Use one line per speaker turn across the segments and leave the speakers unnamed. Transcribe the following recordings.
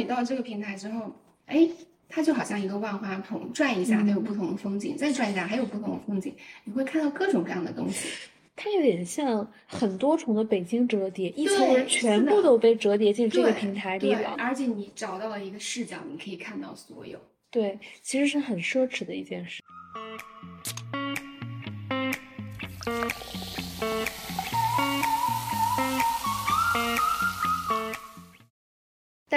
你到这个平台之后，哎，它就好像一个万花筒，转一下它有不同的风景，再转一下还有不同的风景，你会看到各种各样的东西。
它有点像很多重的北京折叠，一层人全部都被折叠进这个平台里
对，
了。
而且你找到了一个视角，你可以看到所有。
对，其实是很奢侈的一件事。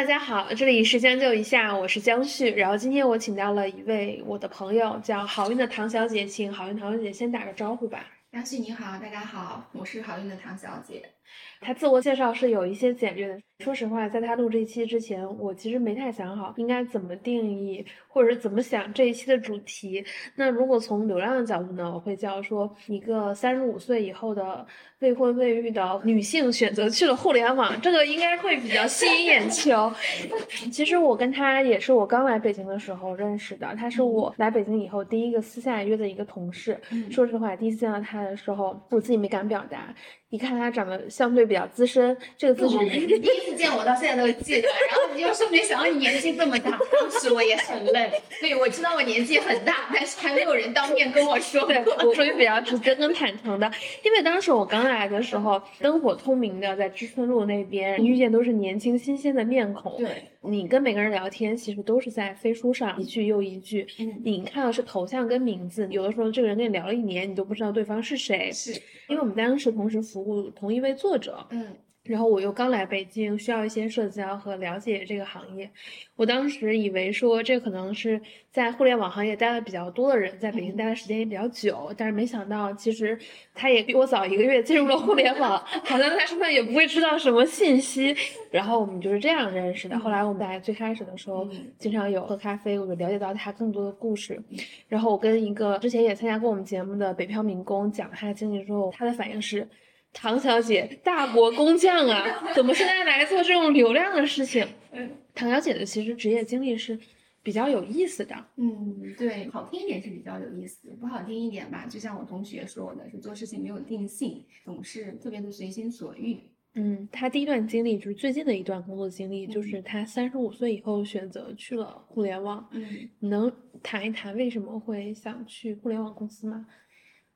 大家好，这里是将就一下，我是江旭。然后今天我请到了一位我的朋友，叫好运的唐小姐，请好运唐小姐先打个招呼吧。
杨旭你好，大家好，我是好运的唐小姐。
她自我介绍是有一些简略的。说实话，在他录这一期之前，我其实没太想好应该怎么定义，或者是怎么想这一期的主题。那如果从流量的角度呢，我会叫说一个三十五岁以后的未婚未育的女性选择去了互联网，这个应该会比较吸引眼球。其实我跟他也是我刚来北京的时候认识的，他是我来北京以后第一个私下约的一个同事。
嗯
说实话，第一次见到他的时候，我自己没敢表达。一看他长得相对比较资深，这个资质
见我到现在都记得，然后你就说没想到你年纪这么大，当时我也很愣。对，我知道我年纪很大，但是还没有人当面跟我说
对，
过。
我属于比较直接跟坦诚的，因为当时我刚来的时候，灯火通明的，在知春路那边遇见都是年轻新鲜的面孔。
对，
你跟每个人聊天，其实都是在飞书上一句又一句，
嗯，
你看到是头像跟名字，有的时候这个人跟你聊了一年，你都不知道对方是谁。
是，
因为我们当时同时服务同一位作者，
嗯
然后我又刚来北京，需要一些社交和了解这个行业。我当时以为说这可能是在互联网行业待的比较多的人，在北京待的时间也比较久，但是没想到其实他也比我早一个月进入了互联网，好像他身上也不会知道什么信息。然后我们就是这样认识的。后来我们在最开始的时候
嗯
经常有喝咖啡，我就了解到他更多的故事。然后我跟一个之前也参加过我们节目的北漂民工讲他的经历之后，他的反应是。唐小姐，大国工匠啊，怎么现在来做这种流量的事情？
嗯
唐小姐的其实职业经历是比较有意思的。
嗯，对，好听一点是比较有意思，不好听一点吧，就像我同学说的，是做事情没有定性，总是特别的随心所欲。
嗯，她第一段经历就是最近的一段工作经历，就
嗯
是她三十五岁以后选择去了互联网。
嗯
你能谈一谈为什么会想去互联网公司吗？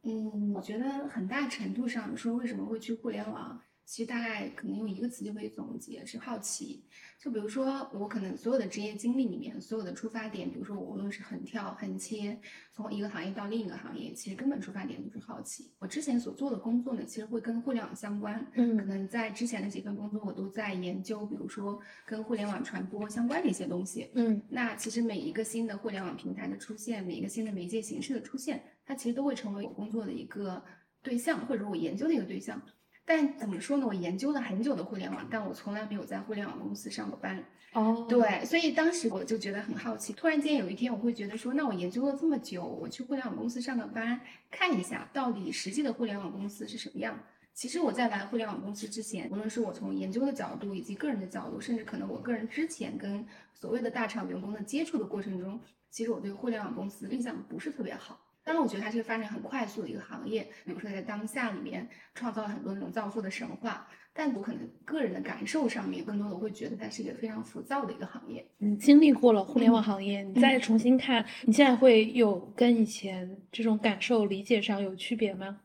嗯，我觉得很大程度上说为什么会去互联网，其实大概可能用一个词就可以总结，是好奇。就比如说我可能所有的职业经历里面，所有的出发点，比如说我无论是横跳、横切，从一个行业到另一个行业，其实根本出发点都是好奇。我之前所做的工作呢，其实会跟互联网相关，嗯可
嗯
能在之前的几份工作，我都在研究，比如说跟互联网传播相关的一些东西。
嗯
那其实每一个新的互联网平台的出现，每一个新的媒介形式的出现，它其实都会成为我工作的一个对象，或者说我研究的一个对象。但怎么说呢？我研究了很久的互联网，但我从来没有在互联网公司上过班。
哦，
对，所以当时我就觉得很好奇。突然间有一天，我会觉得说，那我研究了这么久，我去互联网公司上个班，看一下到底实际的互联网公司是什么样。其实我在来互联网公司之前，无论是我从研究的角度，以及个人的角度，甚至可能我个人之前跟所谓的大厂员工的接触的过程中，其实我对互联网公司印象不是特别好。当然，我觉得它是个发展很快速的一个行业，比如说在当下里面创造了很多那种造富的神话。但我可能个人的感受上面，更多的会觉得它是一个非常浮躁的一个行业。
你经历过了互联网
嗯
行业，你再重新看，你现在会有跟以前这种感受理解上有区别吗？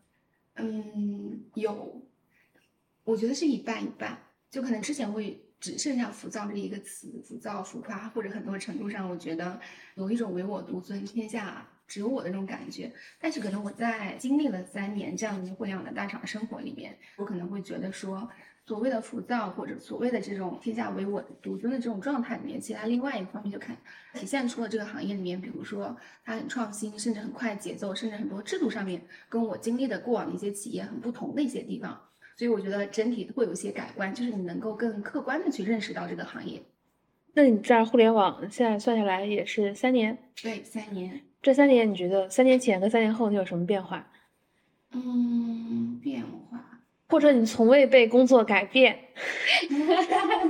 嗯，有，我觉得是一半一半，就可能之前会只剩下浮躁这一个词，浮躁、浮夸，或者很多程度上，我觉得有一种唯我独尊、天下只有我的那种感觉。但是可能我在经历了三年这样的一个互联网的大厂生活里面，我可能会觉得说，所谓的浮躁或者所谓的这种天下唯我独尊的这种状态里面，其实它另外一个方面就看体现出了这个行业里面，比如说它很创新，甚至很快节奏，甚至很多制度上面跟我经历的过往的一些企业很不同的一些地方。所以我觉得整体会有一些改观，就是你能够更客观的去认识到这个行业。
那你在互联网现在算下来也是三年，
对，三年，
这三年你觉得三年前跟三年后你有什么变化？
嗯，变化。
或者你从未被工作改变？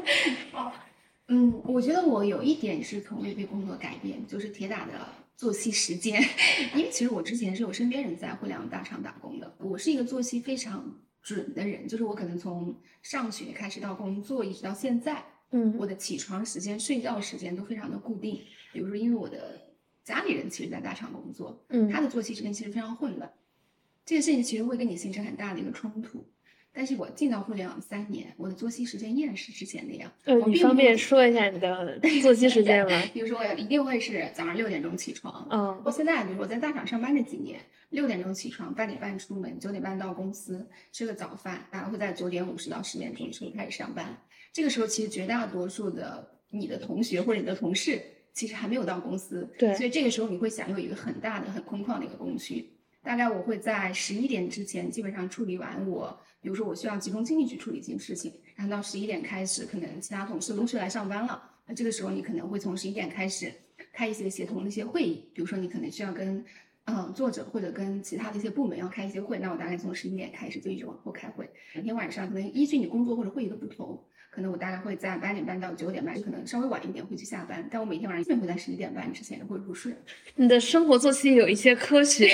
嗯，我觉得我有一点是从未被工作改变，就是铁打的作息时间。因为其实我之前是有身边人在互联网大厂打工的，我是一个作息非常准的人，就是我可能从上学开始到工作一直到现在，
嗯
我的起床时间、睡觉时间都非常的固定。比如说，因为我的家里人其实在大厂工作，
嗯
他的作息时间其实非常混乱，这个事情其实会跟你形成很大的一个冲突。但是我进到互联网三年，我的作息时间依然是之前那样。
呃，
我并
你方便说一下你的 作息时间吗？
比如说，我一定会是早上六点钟起床。
嗯
我现在，比如说我在大厂上班这几年，六点钟起床，八点半出门，九点半到公司吃个早饭，然后会在九点五十到十点钟的时候开始上班。这个时候，其实绝大多数的你的同学或者你的同事，其实还没有到公司，
对
所以这个时候你会享有一个很大的、很空旷的一个工区。大概我会在十一点之前基本上处理完我，比如说我需要集中精力去处理一件事情，然后到十一点开始，可能其他同事陆续来上班了，那这个时候你可能会从十一点开始开一些协同的一些会议，比如说你可能需要跟嗯作者或者跟其他的一些部门要开一些会，那我大概从十一点开始就一直往后开会。每天晚上可能依据你工作或者会议的不同，可能我大概会在八点半到九点半，可能稍微晚一点会去下班，但我每天晚上基本会在十一点半之前会入睡。
你的生活作息有一些科学，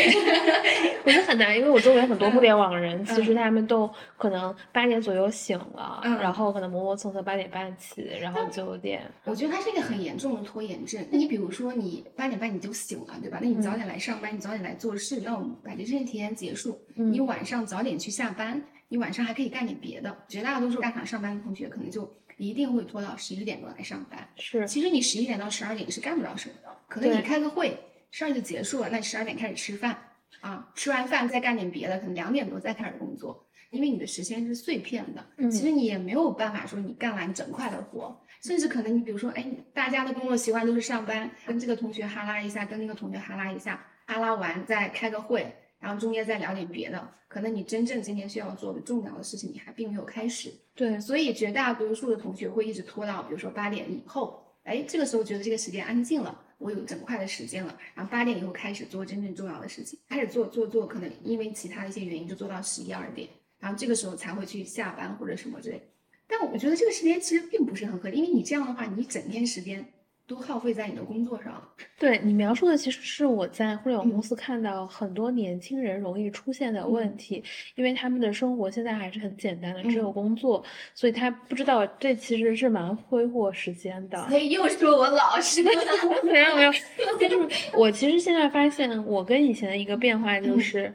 我觉得很难，因为我周围很多互联网人，其实他们都可能八点左右醒了，
嗯
然后可能磨磨蹭蹭八点半起，然后九点，
我觉得它是一个很严重的拖延症。那你比如说，你八点半你就醒了，对吧？那你早点来上班，你早点来做事，那我们把这事情提前结束。
嗯
你晚上早点去下班，你晚上还可以干点别的。绝大多数大厂上班的同学，可能就一定会拖到十一点多来上班。
是
其实你十一点到十二点你是干不了什么的，可能你开个会，十二就结束了，那你十二点开始吃饭啊，吃完饭再干点别的，可能两点多再开始工作，因为你的时间是碎片的，
嗯
其实你也没有办法说你干完整块的活，甚至可能你比如说，哎，大家的工作习惯都是上班，跟这个同学哈拉一下，跟那个同学哈拉一下，哈拉完再开个会，然后中间再聊点别的，可能你真正今天需要做的重要的事情你还并没有开始，
对，
所以绝大多数的同学会一直拖到，比如说八点以后，哎，这个时候觉得这个时间安静了，我有整块的时间了，然后八点以后开始做真正重要的事情，开始做做做，可能因为其他的一些原因就做到十一二点，然后这个时候才会去下班或者什么之类。但我觉得这个时间其实并不是很合理，因为你这样的话，你整天时间都耗费在你的工作上。
对你描述的其实是我在互联网公
嗯
司看到很多年轻人容易出现的问题，因为他们的生活现在还是很简单的，只有
嗯
工作，所以他不知道这其实是蛮挥霍时间的。
所以又说我老实了。
没有没有，就是我其实现在发现，我跟以前的一个变化就
嗯
是，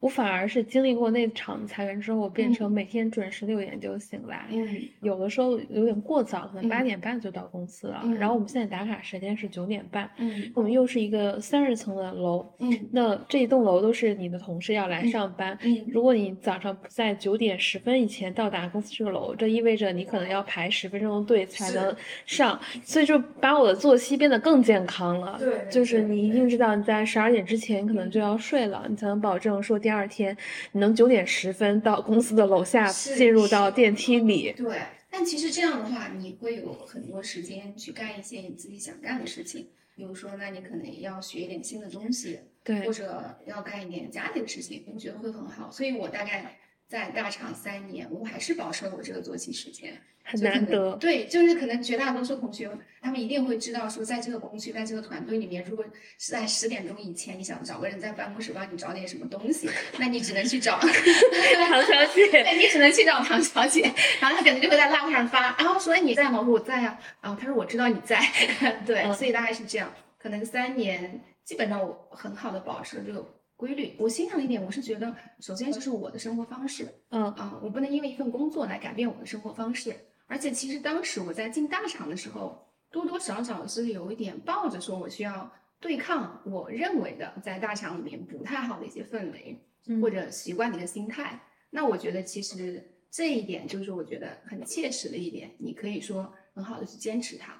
我反而是经历过那场裁员之后，变成
嗯
每天准时六点就醒来，
嗯。
有的时候有点过早，可能八
嗯。
点半就到公司了。
嗯
然后我们现在打卡时间是九点半，
嗯。
我们又是一个三十层的楼，
嗯。
那这一栋楼都是你的同事要来
嗯
上班。
嗯。
如果你早上不在九点十分以前到达公司这个楼，这意味着你可能要排十分钟的队才能。上，所以就把我的作息变得更健康了。
对
就是你一定知道你在十二点之前可能就要睡了，你才能保证说第二天你能九点十分到公司的楼下进入到电梯里。
对，但其实这样的话，你会有很多时间去干一些你自己想干的事情。比如说，那你可能要学一点新的东西，
对
或，者要干一点家里的事情，我觉得会很好。所以我大概在大厂三年，我还是保持了我这个作息时间，
很难得。
对，就是可能绝大多数同学，他们一定会知道说，在这个工区，在这个团队里面，如果是在十点钟以前，你想找个人在办公室帮你找点什么东西，那你只能去找。
唐小姐，
对你只能去找唐小姐，然后她可能就会在 Line 上发，然后说哎你在吗？我说我在呀、然后她说我知道你在，对，
嗯。
所以大概是这样，可能三年基本上我很好的保持了这个规律。我欣赏的一点，我是觉得首先就是我的生活方式
嗯
啊、我不能因为一份工作来改变我的生活方式，而且其实当时我在进大厂的时候，多多少少是有一点抱着说我需要对抗我认为的在大厂里面不太好的一些氛围。
嗯
或者习惯的一个心态。那我觉得其实这一点就是我觉得很切实的一点，你可以说很好的去坚持它，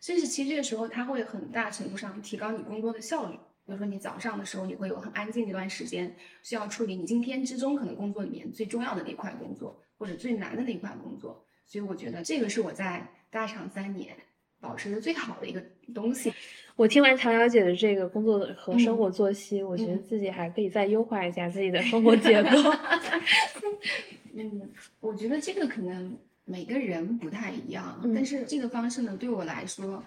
甚至其实这个时候它会很大程度上提高你工作的效率。比如说你早上的时候，你会有很安静的一段时间，需要处理你今天之中可能工作里面最重要的那一块工作，或者最难的那一块工作。所以我觉得这个是我在大厂三年保持的最好的一个东西。
我听完唐小姐的这个工作和生
嗯
活作息，我觉得
嗯
自己还可以再优化一下自己的生活结构。
嗯，我觉得这个可能每个人不太一样，
嗯
但是这个方式呢，对我来说，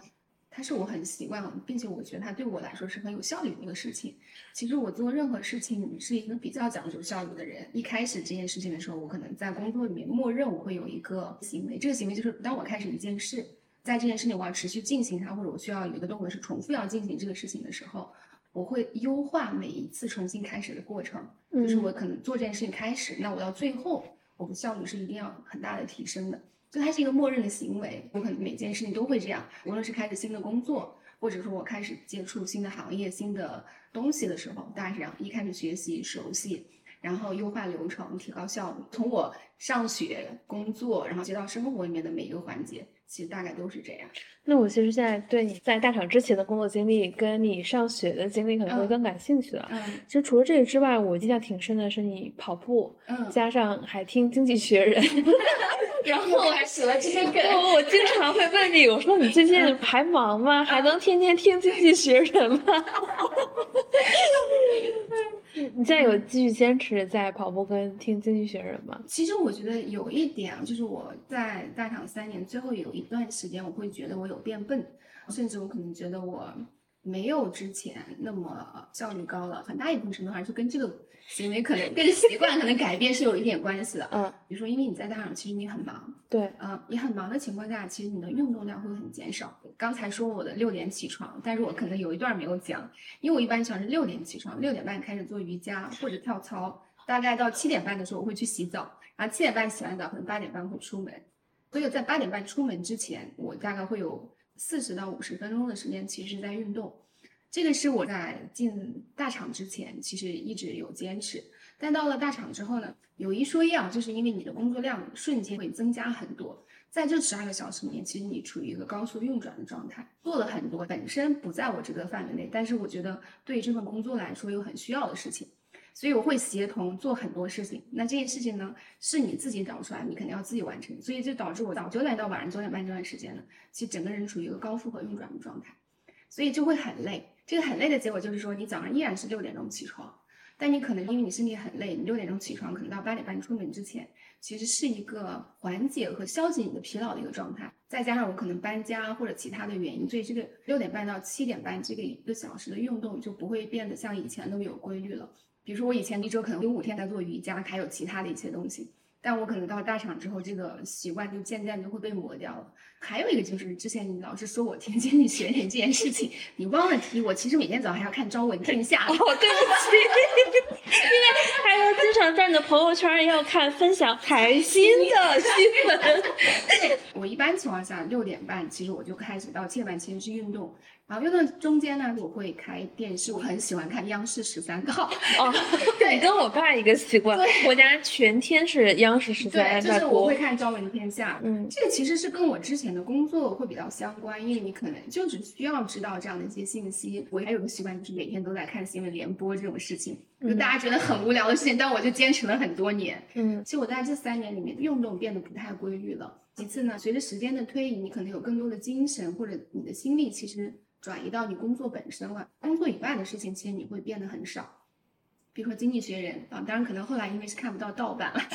它是我很习惯，并且我觉得它对我来说是很有效率的一个事情。其实我做任何事情是一个比较讲究效率的人。一开始这件事情的时候，我可能在工作里面默认我会有一个行为，这个行为就是当我开始一件事，在这件事情我要持续进行它，或者我需要有一个动作是重复要进行这个事情的时候，我会优化每一次重新开始的过程。就是我可能做这件事情开始，那我到最后，我的效率是一定要很大的提升的。就它是一个默认的行为，我可能每件事情都会这样。无论是开始新的工作，或者说我开始接触新的行业、新的东西的时候，大家是这样：一开始学习熟悉，然后优化流程，提高效率。从我上学、工作，然后接到生活里面的每一个环节，其实大概都是这样。
那我其实现在对你在大厂之前的工作经历，跟你上学的经历可能会更感兴趣了。
嗯，
其实除了这个之外，我印象挺深的是你跑步，
嗯，
加上还听《经济学人》。
然后我还学了这些梗，
我我经常会问你，我说你最近还忙吗？还能天天听《经济学人》吗？你现在有继续坚持在跑步跟听《经济学人》吗？
其实我觉得有一点，就是我在大厂三年，最后有一段时间，我会觉得我有变笨，甚至我可能觉得我。没有之前那么效率高了，很大一部分程度上是跟这个行为可能跟习惯可能改变是有一点关系的。
嗯，
比如说，因为你在大厂，其实你很忙。
对。
嗯，你很忙的情况下，其实你的运动量会很减少。刚才说我的六点起床，但是我可能有一段没有讲，因为我一般想是六点起床，六点半开始做瑜伽或者跳操，大概到七点半的时候我会去洗澡，然后七点半洗完澡，可能八点半会出门，所以在八点半出门之前，我大概会有。四十到五十分钟的时间，其实是在运动。这个是我在进大厂之前，其实一直有坚持。但到了大厂之后呢，有一说一啊，就是因为你的工作量瞬间会增加很多，在这十二个小时里面，其实你处于一个高速运转的状态，做了很多本身不在我职责范围内，但是我觉得对这份工作来说有很需要的事情。所以我会协同做很多事情，那这件事情呢，是你自己找出来，你肯定要自己完成。所以就导致我早九点到晚上九点半这段时间呢，其实整个人处于一个高负荷运转的状态，所以就会很累。这个很累的结果就是说，你早上依然是六点钟起床，但你可能因为你身体很累，你六点钟起床，可能到八点半出门之前，其实是一个缓解和消解你的疲劳的一个状态。再加上我可能搬家或者其他的原因，所以这个六点半到七点半这个一个小时的运动就不会变得像以前那么有规律了。比如说，我以前一周可能有五天在做瑜伽，还有其他的一些东西。但我可能到大厂之后，这个习惯就渐渐就会被磨掉了。还有一个就是之前你老是说我天天你学你这件事情，你忘了提我，其实每天早上还要看《朝闻天下》。
哦，对不起，为还要经常在你的朋友圈要看分享财新的新闻。
我一般情况下六点半，其实我就开始到七点半其实是运动。然后运动中间呢，我会开电视，我很喜欢看央视十三套。
哦，对，跟我爸一个习惯，我家全天是央视十三
对，就是我会看《朝闻天下》。
嗯，
这个其实是跟我之前的工作会比较相关，因为你可能就只需要知道这样的一些信息。我还有个习惯，就是每天都在看新闻联播这种事情，就大家觉得很无聊的事情，但我就坚持了很多年。
嗯，
其实我在这三年里面运动变得不太规律了。其次呢，随着时间的推移，你可能有更多的精神或者你的心力，其实。转移到你工作本身了，工作以外的事情其实你会变得很少。比如说《经济学人》啊，当然可能后来因为是看不到盗版了，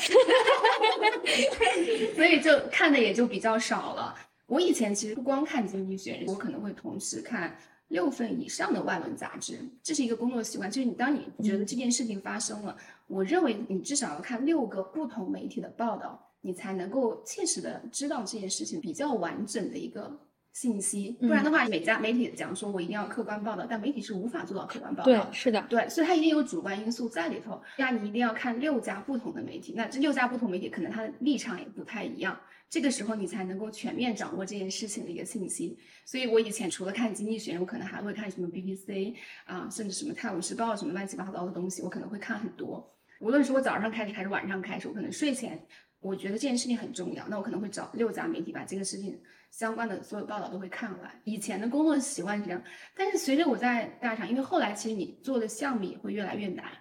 所以就看的也就比较少了。我以前其实不光看《经济学人》，我可能会同时看六份以上的外文杂志，这是一个工作习惯。就是你当你觉得这件事情发生了，我认为你至少要看六个不同媒体的报道，你才能够切实的知道这件事情比较完整的一个。信息，不然的话，每家媒体讲说我一定要客观报道，但媒体是无法做到客观报道。
对，是的，
对，所以它一定有主观因素在里头。那你一定要看六家不同的媒体，那这六家不同媒体可能它的立场也不太一样，这个时候你才能够全面掌握这件事情的一个信息。所以我以前除了看经济学，我可能还会看什么 BBC 啊，甚至什么泰晤士报什么乱七八糟的东西，我可能会看很多。无论是我早上开始还是晚上开始，我可能睡前我觉得这件事情很重要，那我可能会找六家媒体把这个事情。相关的所有报道都会看完。以前的工作习惯是这样，但是随着我在大厂，因为后来其实你做的项目也会越来越难，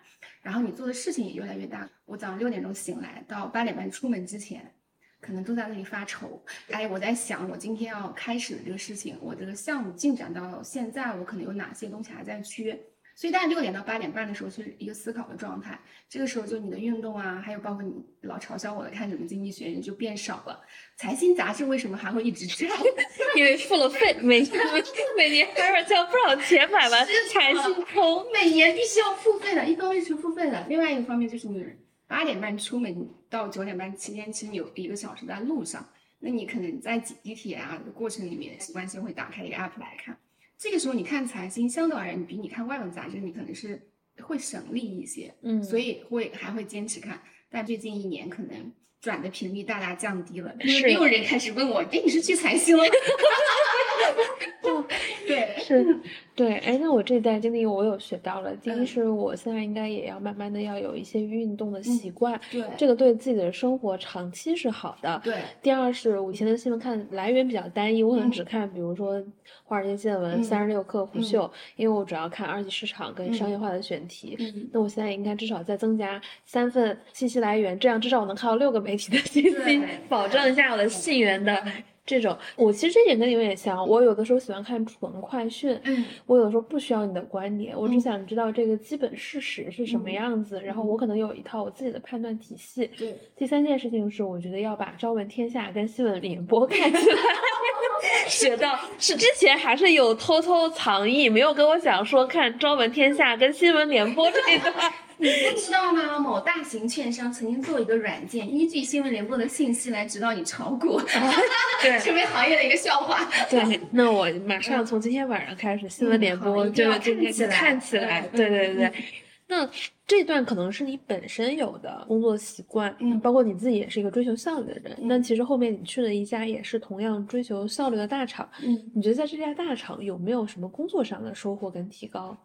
然后你做的事情也越来越大。我早上六点钟醒来，到八点半出门之前，可能都在那里发愁。哎，我在想，我今天要开始的这个事情，我这个项目进展到现在，我可能有哪些东西还在缺。所以大概六点到八点半的时候是一个思考的状态，这个时候就你的运动啊，还有包括你老嘲笑我的看什么经济学人就变少了。财新杂志为什么还会一直这样？
因为付了费，每每每年还要交不少钱买完财新通，
每年必须要付费的，一方面是付费的，另外一个方面就是你八点半出门到九点半期间，其实你有一个小时在路上，那你可能在挤地铁啊的过程里面，习惯性会打开一个 app 来看。这个时候你看财经，相对而言，你比你看外文杂志，你可能是会省力一些，
嗯，
所以会还会坚持看。但最近一年可能转的频率大大降低了，因为没有人开始问我，哎，你是去财经了？对，
是，对，哎，那我这一代经历我有学到了。第一是我现在应该也要慢慢的要有一些运动的习惯，
对，
这个对自己的生活长期是好的。
对。
第二是我以前的新闻看来源比较单一，我可能只看比如说华尔街见闻、三十六氪、虎嗅，因为我主要看二级市场跟商业化的选题。
嗯。
那我现在应该至少再增加三份信息来源，这样至少我能看到六个媒体的 信息，保证一下我的信源的。这种，我其实这点跟你有点像。我有的时候喜欢看纯快讯，
嗯，
我有的时候不需要你的观点，我只想知道这个基本事实是什么样子，然后我可能有一套我自己的判断体系。
对，
第三件事情是，我觉得要把《朝闻天下》跟《新闻联播》看起来。学到是之前还是有偷偷藏匿，没有跟我讲说看《朝闻天下》跟《新闻联播》这一段。
你不知道吗？某大型券商曾经做一个软件，依据新闻联播的信息来指导你炒股，
对，
成为行业的一个笑话。
对，那我马上从今天晚上开始，新闻联播就就看起来，对对对。那这段可能是你本身有的工作习惯，
嗯，
包括你自己也是一个追求效率的人。那其实后面你去了一家也是同样追求效率的大厂，
嗯，
你觉得在这家大厂有没有什么工作上的收获跟提高？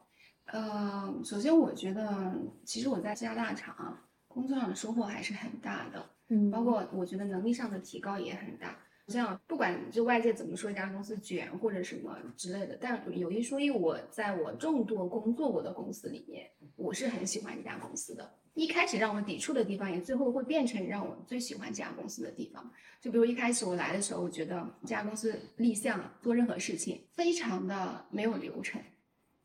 呃，首先我觉得，其实我在这家大厂工作上的收获还是很大的，
嗯，
包括我觉得能力上的提高也很大。像不管就外界怎么说这家公司卷或者什么之类的，但有一说一，我在我众多工作过的公司里面，我是很喜欢这家公司的。一开始让我抵触的地方，也最后会变成让我最喜欢这家公司的地方。就比如一开始我来的时候，我觉得这家公司立项做任何事情非常的没有流程。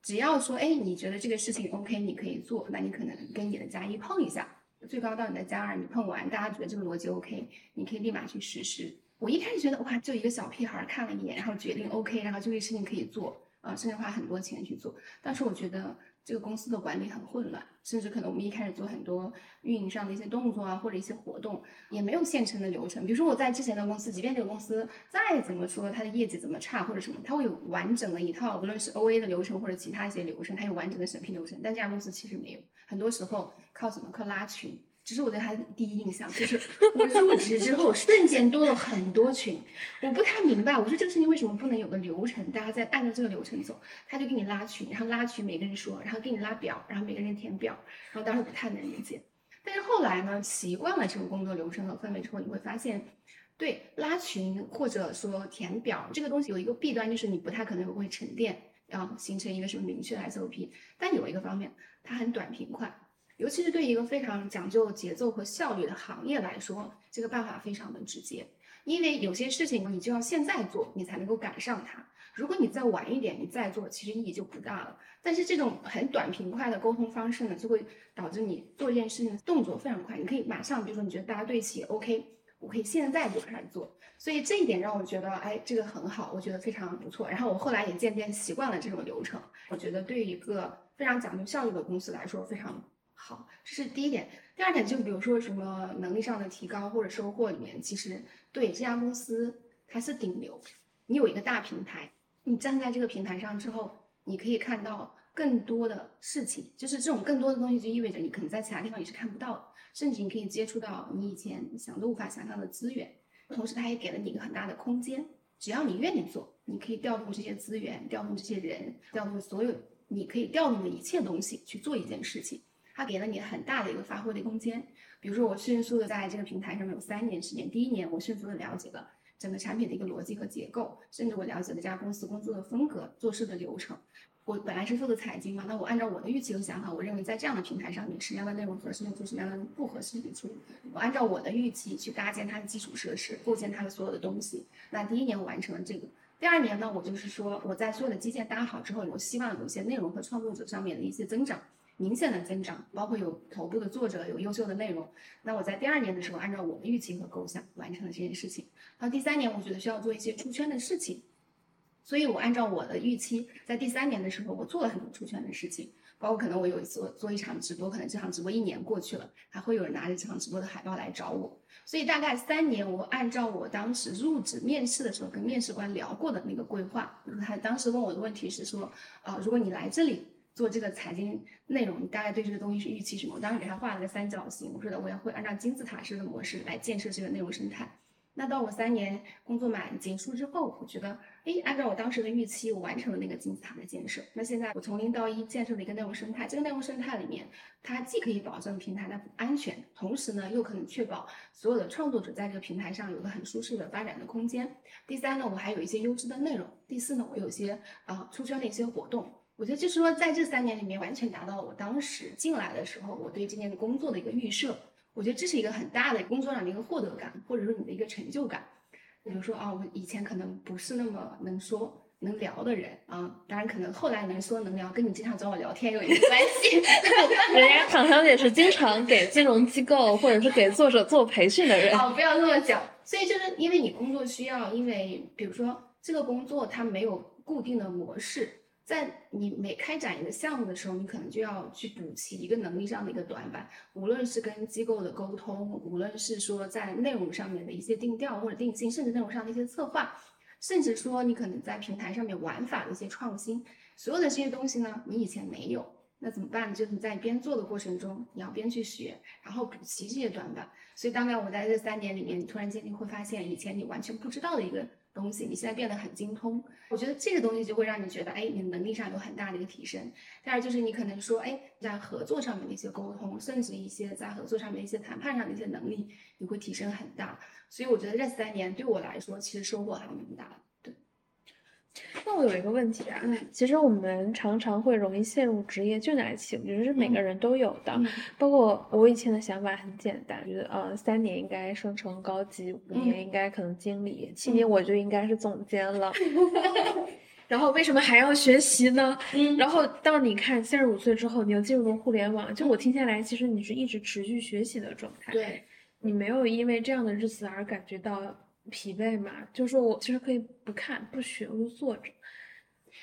只要说，哎，你觉得这个事情 OK，你可以做，那你可能跟你的加一碰一下，最高到你的加二，你碰完，大家觉得这个逻辑 OK，你可以立马去实施。我一开始觉得，哇，就一个小屁孩看了一眼，然后决定 OK，然后这个事情可以做，啊，甚至花很多钱去做。但是我觉得。这个公司的管理很混乱，甚至可能我们一开始做很多运营上的一些动作啊，或者一些活动，也没有现成的流程。比如说我在之前的公司，即便这个公司再怎么说它的业绩怎么差或者什么，它会有完整的一套，无论是 O A 的流程或者其他一些流程，它有完整的审批流程。但这家公司其实没有，很多时候靠什么？靠拉群。只是我对他的第一印象就是，我入职之后瞬间多了很多群，我不太明白，我说这个事情为什么不能有个流程，大家再按照这个流程走？他就给你拉群，然后拉群每个人说，然后给你拉表，然后每个人填表，然后当时不太能理解。但是后来呢，习惯了这个工作流程和氛围之后，你会发现，对拉群或者说填表这个东西有一个弊端，就是你不太可能会沉淀，要形成一个什么明确的 SOP。但有一个方面，它很短平快。尤其是对一个非常讲究节奏和效率的行业来说，这个办法非常的直接。因为有些事情你就要现在做，你才能够赶上它。如果你再晚一点，你再做，其实意义就不大了。但是这种很短平快的沟通方式呢，就会导致你做一件事情动作非常快。你可以马上，比如说你觉得大家对齐，OK，我可以现在就开始做。所以这一点让我觉得，哎，这个很好，我觉得非常不错。然后我后来也渐渐习惯了这种流程。我觉得对于一个非常讲究效率的公司来说，非常。好，这是第一点。第二点就比如说什么能力上的提高或者收获里面，其实对这家公司它是顶流。你有一个大平台，你站在这个平台上之后，你可以看到更多的事情。就是这种更多的东西，就意味着你可能在其他地方你是看不到的，甚至你可以接触到你以前想都无法想象的资源。同时，它也给了你一个很大的空间，只要你愿意做，你可以调动这些资源，调动这些人，调动所有你可以调动的一切东西去做一件事情。它给了你很大的一个发挥的空间，比如说我迅速的在这个平台上面有三年时间，第一年我迅速的了解了整个产品的一个逻辑和结构，甚至我了解了这家公司工作的风格、做事的流程。我本来是做的财经嘛，那我按照我的预期和想法，我认为在这样的平台上面，什么样的内容合适做，什么样的不合适去处理。我按照我的预期去搭建它的基础设施，构建它的所有的东西。那第一年我完成了这个，第二年呢，我就是说我在所有的基建搭好之后，我希望有一些内容和创作者上面的一些增长。明显的增长，包括有头部的作者，有优秀的内容。那我在第二年的时候，按照我的预期和构想完成了这件事情。到第三年，我觉得需要做一些出圈的事情，所以我按照我的预期，在第三年的时候，我做了很多出圈的事情，包括可能我有一次我做一场直播，可能这场直播一年过去了，还会有人拿着这场直播的海报来找我。所以大概三年，我按照我当时入职面试的时候跟面试官聊过的那个规划，他当时问我的问题是说，啊，如果你来这里。做这个财经内容，你大概对这个东西是预期什么？我当时给他画了个三角形，我说的我要会按照金字塔式的模式来建设这个内容生态。那到我三年工作满结束之后，我觉得，哎，按照我当时的预期，我完成了那个金字塔的建设。那现在我从零到一建设了一个内容生态，这个内容生态里面，它既可以保证平台的安全，同时呢，又可能确保所有的创作者在这个平台上有个很舒适的发展的空间。第三呢，我还有一些优质的内容。第四呢，我有一些啊出圈的一些活动。我觉得就是说，在这三年里面，完全达到了我当时进来的时候，我对今年的工作的一个预设。我觉得这是一个很大的工作上的一个获得感，或者说你的一个成就感。比如说啊，我以前可能不是那么能说能聊的人啊，当然可能后来能说能聊，跟你经常找我聊天有一个关系。
人家唐小姐是经常给金融机构或者是给作者做培训的人。
哦，不要这么讲。所以就是因为你工作需要，因为比如说这个工作它没有固定的模式。在你每开展一个项目的时候，你可能就要去补齐一个能力上的一个短板，无论是跟机构的沟通，无论是说在内容上面的一些定调或者定性，甚至内容上的一些策划，甚至说你可能在平台上面玩法的一些创新，所有的这些东西呢，你以前没有，那怎么办？就是在边做的过程中，你要边去学，然后补齐这些短板。所以，大概我在这三年里面，你突然间你会发现，以前你完全不知道的一个。东西你现在变得很精通，我觉得这个东西就会让你觉得，哎，你能力上有很大的一个提升。第二就是你可能说，哎，在合作上面的一些沟通，甚至一些在合作上面一些谈判上的一些能力，你会提升很大。所以我觉得这三年对我来说，其实收获还蛮大的。
那我有一个问题啊，其实我们常常会容易陷入职业倦怠期，我觉得是每个人都有的。包括我以前的想法很简单，觉得呃三年应该升成高级，五年应该可能经理，七年我就应该是总监了。然后为什么还要学习呢？然后到你看三十五岁之后，你又进入了互联网，就我听下来，其实你是一直持续学习的状态。
对，
你没有因为这样的日子而感觉到。疲惫嘛，就是说我其实可以不看不学，我就坐着。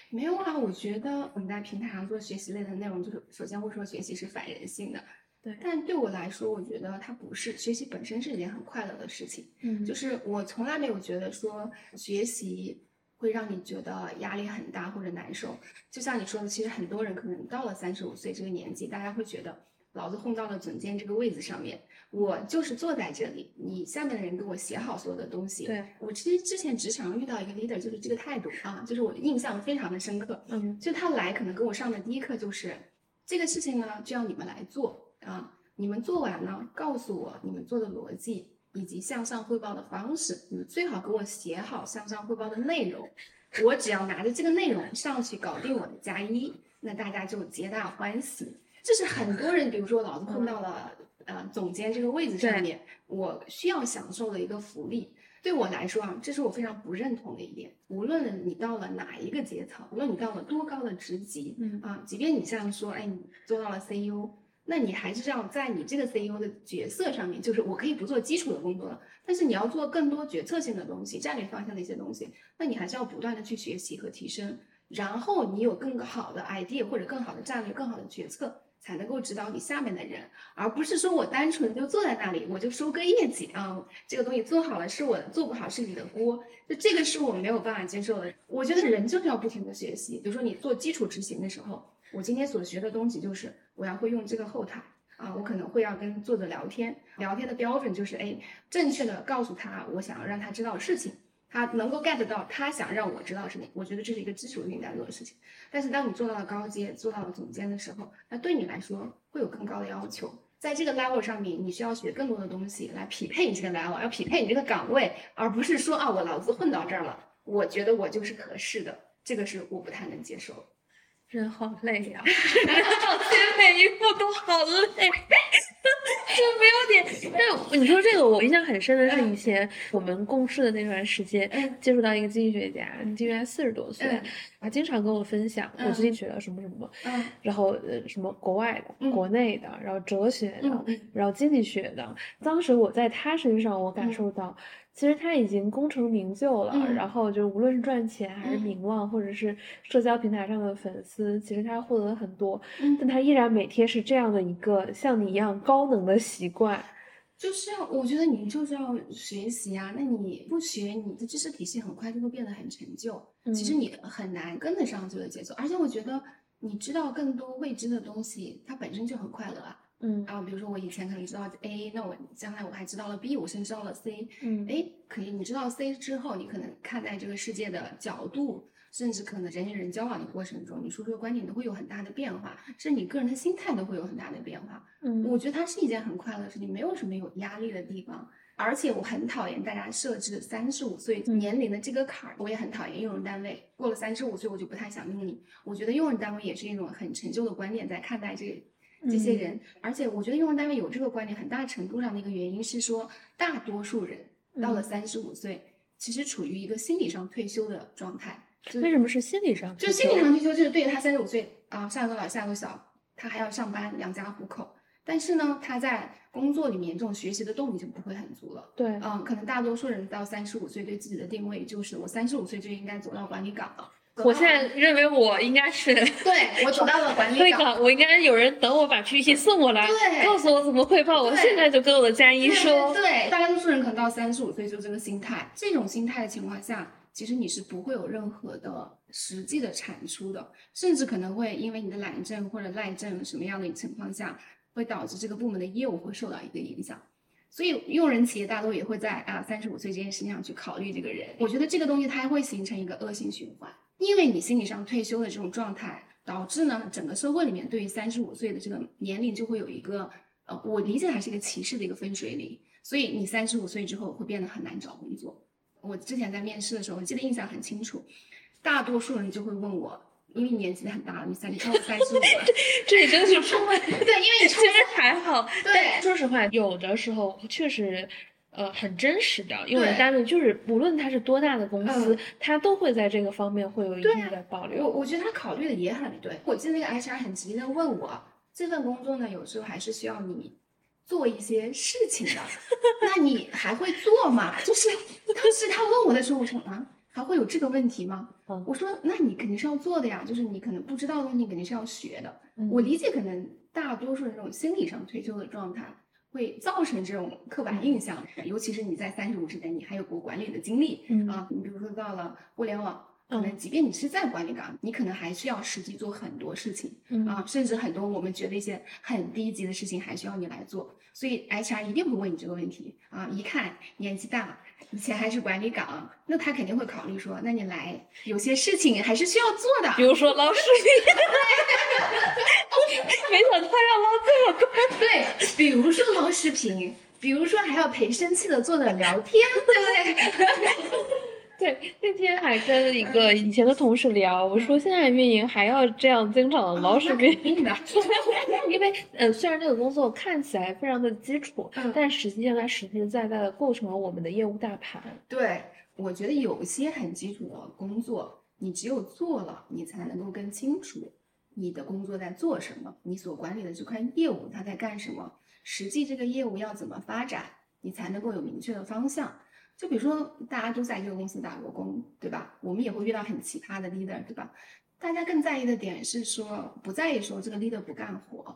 没有啊，我觉得我们在平台上做学习类的内容，就是首先会说学习是反人性的，
对。
但对我来说，我觉得它不是，学习本身是一件很快乐的事情。嗯，就是我从来没有觉得说学习会让你觉得压力很大或者难受。就像你说的，其实很多人可能到了三十五岁这个年纪，大家会觉得。老子混到了总监这个位子上面，我就是坐在这里，你下面的人给我写好所有的东西。
对
我其实之前职场上遇到一个 leader，就是这个态度啊，就是我印象非常的深刻。嗯，就他来可能跟我上的第一课就是这个事情呢，就要你们来做啊，你们做完呢，告诉我你们做的逻辑以及向上汇报的方式，你们最好给我写好向上汇报的内容，我只要拿着这个内容上去搞定我的加一，那大家就皆大欢喜。这是很多人，比如说老子碰到了呃总监这个位子上面，我需要享受的一个福利。对我来说啊，这是我非常不认同的一点。无论你到了哪一个阶层，无论你到了多高的职级，嗯啊，即便你像说，哎，你做到了 CEO，那你还是要在你这个 CEO 的角色上面，就是我可以不做基础的工作了，但是你要做更多决策性的东西、战略方向的一些东西，那你还是要不断的去学习和提升，然后你有更好的 idea 或者更好的战略、更好的决策。才能够指导你下面的人，而不是说我单纯就坐在那里，我就收割业绩啊。这个东西做好了是我的，做不好是你的锅。就这个是我没有办法接受的。我觉得人就是要不停的学习。比如说你做基础执行的时候，我今天所学的东西就是我要会用这个后台啊，我可能会要跟作者聊天，聊天的标准就是哎，正确的告诉他我想要让他知道的事情。他能够 get 到他想让我知道什么，我觉得这是一个基础应该做的事情。但是当你做到了高阶，做到了总监的时候，那对你来说会有更高的要求。在这个 level 上面，你需要学更多的东西来匹配你这个 level，要匹配你这个岗位，而不是说啊，我老子混到这儿了，我觉得我就是合适的，这个是我不太能接受。
人好累呀，每一步都好累。没有点。但你说这个，我印象很深的是以前我们共事的那段时间，接触到一个经济学家，经济学家四十多岁，他经常跟我分享我最近学了什么什么，然后呃什么国外的、国内的，然后哲学的，然后经济学的。当时我在他身上，我感受到。其实他已经功成名就了，然后就无论是赚钱还是名望，或者是社交平台上的粉丝，其实他获得了很多，但他依然每天是这样的一个像你一样高能的习惯，
就是要我觉得你就是要学习啊，那你不学，你的知识体系很快就会变得很陈旧，其实你很难跟得上这个节奏，而且我觉得你知道更多未知的东西，它本身就很快乐啊。
嗯，
然后比如说我以前可能知道 A，那我将来我还知道了 B，我甚至知道了 C。
嗯，
哎，可以，你知道 C 之后，你可能看待这个世界的角度，甚至可能人与人交往的过程中，你说出的观点都会有很大的变化，甚至你个人的心态都会有很大的变化。
嗯，
我觉得它是一件很快乐的事情，没有什么有压力的地方。而且我很讨厌大家设置三十五岁年龄的这个坎儿，我也很讨厌用人单位过了三十五岁我就不太想用你。我觉得用人单位也是一种很陈旧的观点在看待这。这些人，而且我觉得用人单位有这个观点，很大程度上的一个原因是说，大多数人到了三十五岁，其实处于一个心理上退休的状态。
为什么是心理上？
就心理上退休，就是对他三十五岁啊，上有老下有小，他还要上班养家糊口。但是呢，他在工作里面这种学习的动力就不会很足了。
对，
嗯，可能大多数人到三十五岁，对自己的定位就是我三十五岁就应该走到管理岗了。
我现在认为我应该是
对我走到了管理岗，
我应该有人等我把 PPT 送过来，
对，
告诉我怎么汇报。我现在就跟我的佳一说，
对，大多数人可能到三十五岁就这个心态，这种心态的情况下，其实你是不会有任何的实际的产出的，甚至可能会因为你的懒政或者赖政什么样的情况下，会导致这个部门的业务会受到一个影响。所以用人企业大多也会在啊三十五岁这件事情上去考虑这个人。我觉得这个东西它会形成一个恶性循环。因为你心理上退休的这种状态，导致呢整个社会里面对于三十五岁的这个年龄就会有一个，呃，我理解还是一个歧视的一个分水岭。所以你三十五岁之后会变得很难找工作。我之前在面试的时候，我记得印象很清楚，大多数人就会问我，因为年纪很大了，你三超过三十五了，
这也真的是冲问。对，因
为你
其实还好。
对，
说实话，有的时候确实。呃，很真实的用人单位，就是无论他是多大的公司，他都会在这个方面会有一定的保留。
我我觉得他考虑的也很对。我记得那个 HR 很直接的问我，这份工作呢，有时候还是需要你做一些事情的，那你还会做吗？就是当时他问我的时候，我说啊，还会有这个问题吗？我说，那你肯定是要做的呀，就是你可能不知道的东西，肯定是要学的。我理解，可能大多数人这种心理上退休的状态。会造成这种刻板印象，尤其是你在三十五之前，你还有过管理的经历啊。你比如说到了互联网，可能即便你是在管理岗，你可能还需要实际做很多事情啊，甚至很多我们觉得一些很低级的事情还需要你来做。所以 HR 一定会问你这个问题啊。一看年纪大，以前还是管理岗，那他肯定会考虑说，那你来有些事情还是需要做的，
比如说捞视频。没想到他要捞这么多，
对，比如说捞视频，比如说还要陪生气的坐着聊天，对不对？
对，那天还跟一个以前的同事聊，我说现在运营还要这样经常的捞视频
的，
因为呃，虽然这个工作看起来非常的基础，但实际上它实实在在的构成了我们的业务大盘。
对，我觉得有些很基础的工作，你只有做了，你才能够更清楚。你的工作在做什么？你所管理的这块业务它在干什么？实际这个业务要怎么发展，你才能够有明确的方向。就比如说，大家都在这个公司打过工，对吧？我们也会遇到很奇葩的 leader，对吧？大家更在意的点是说，不在意说这个 leader 不干活。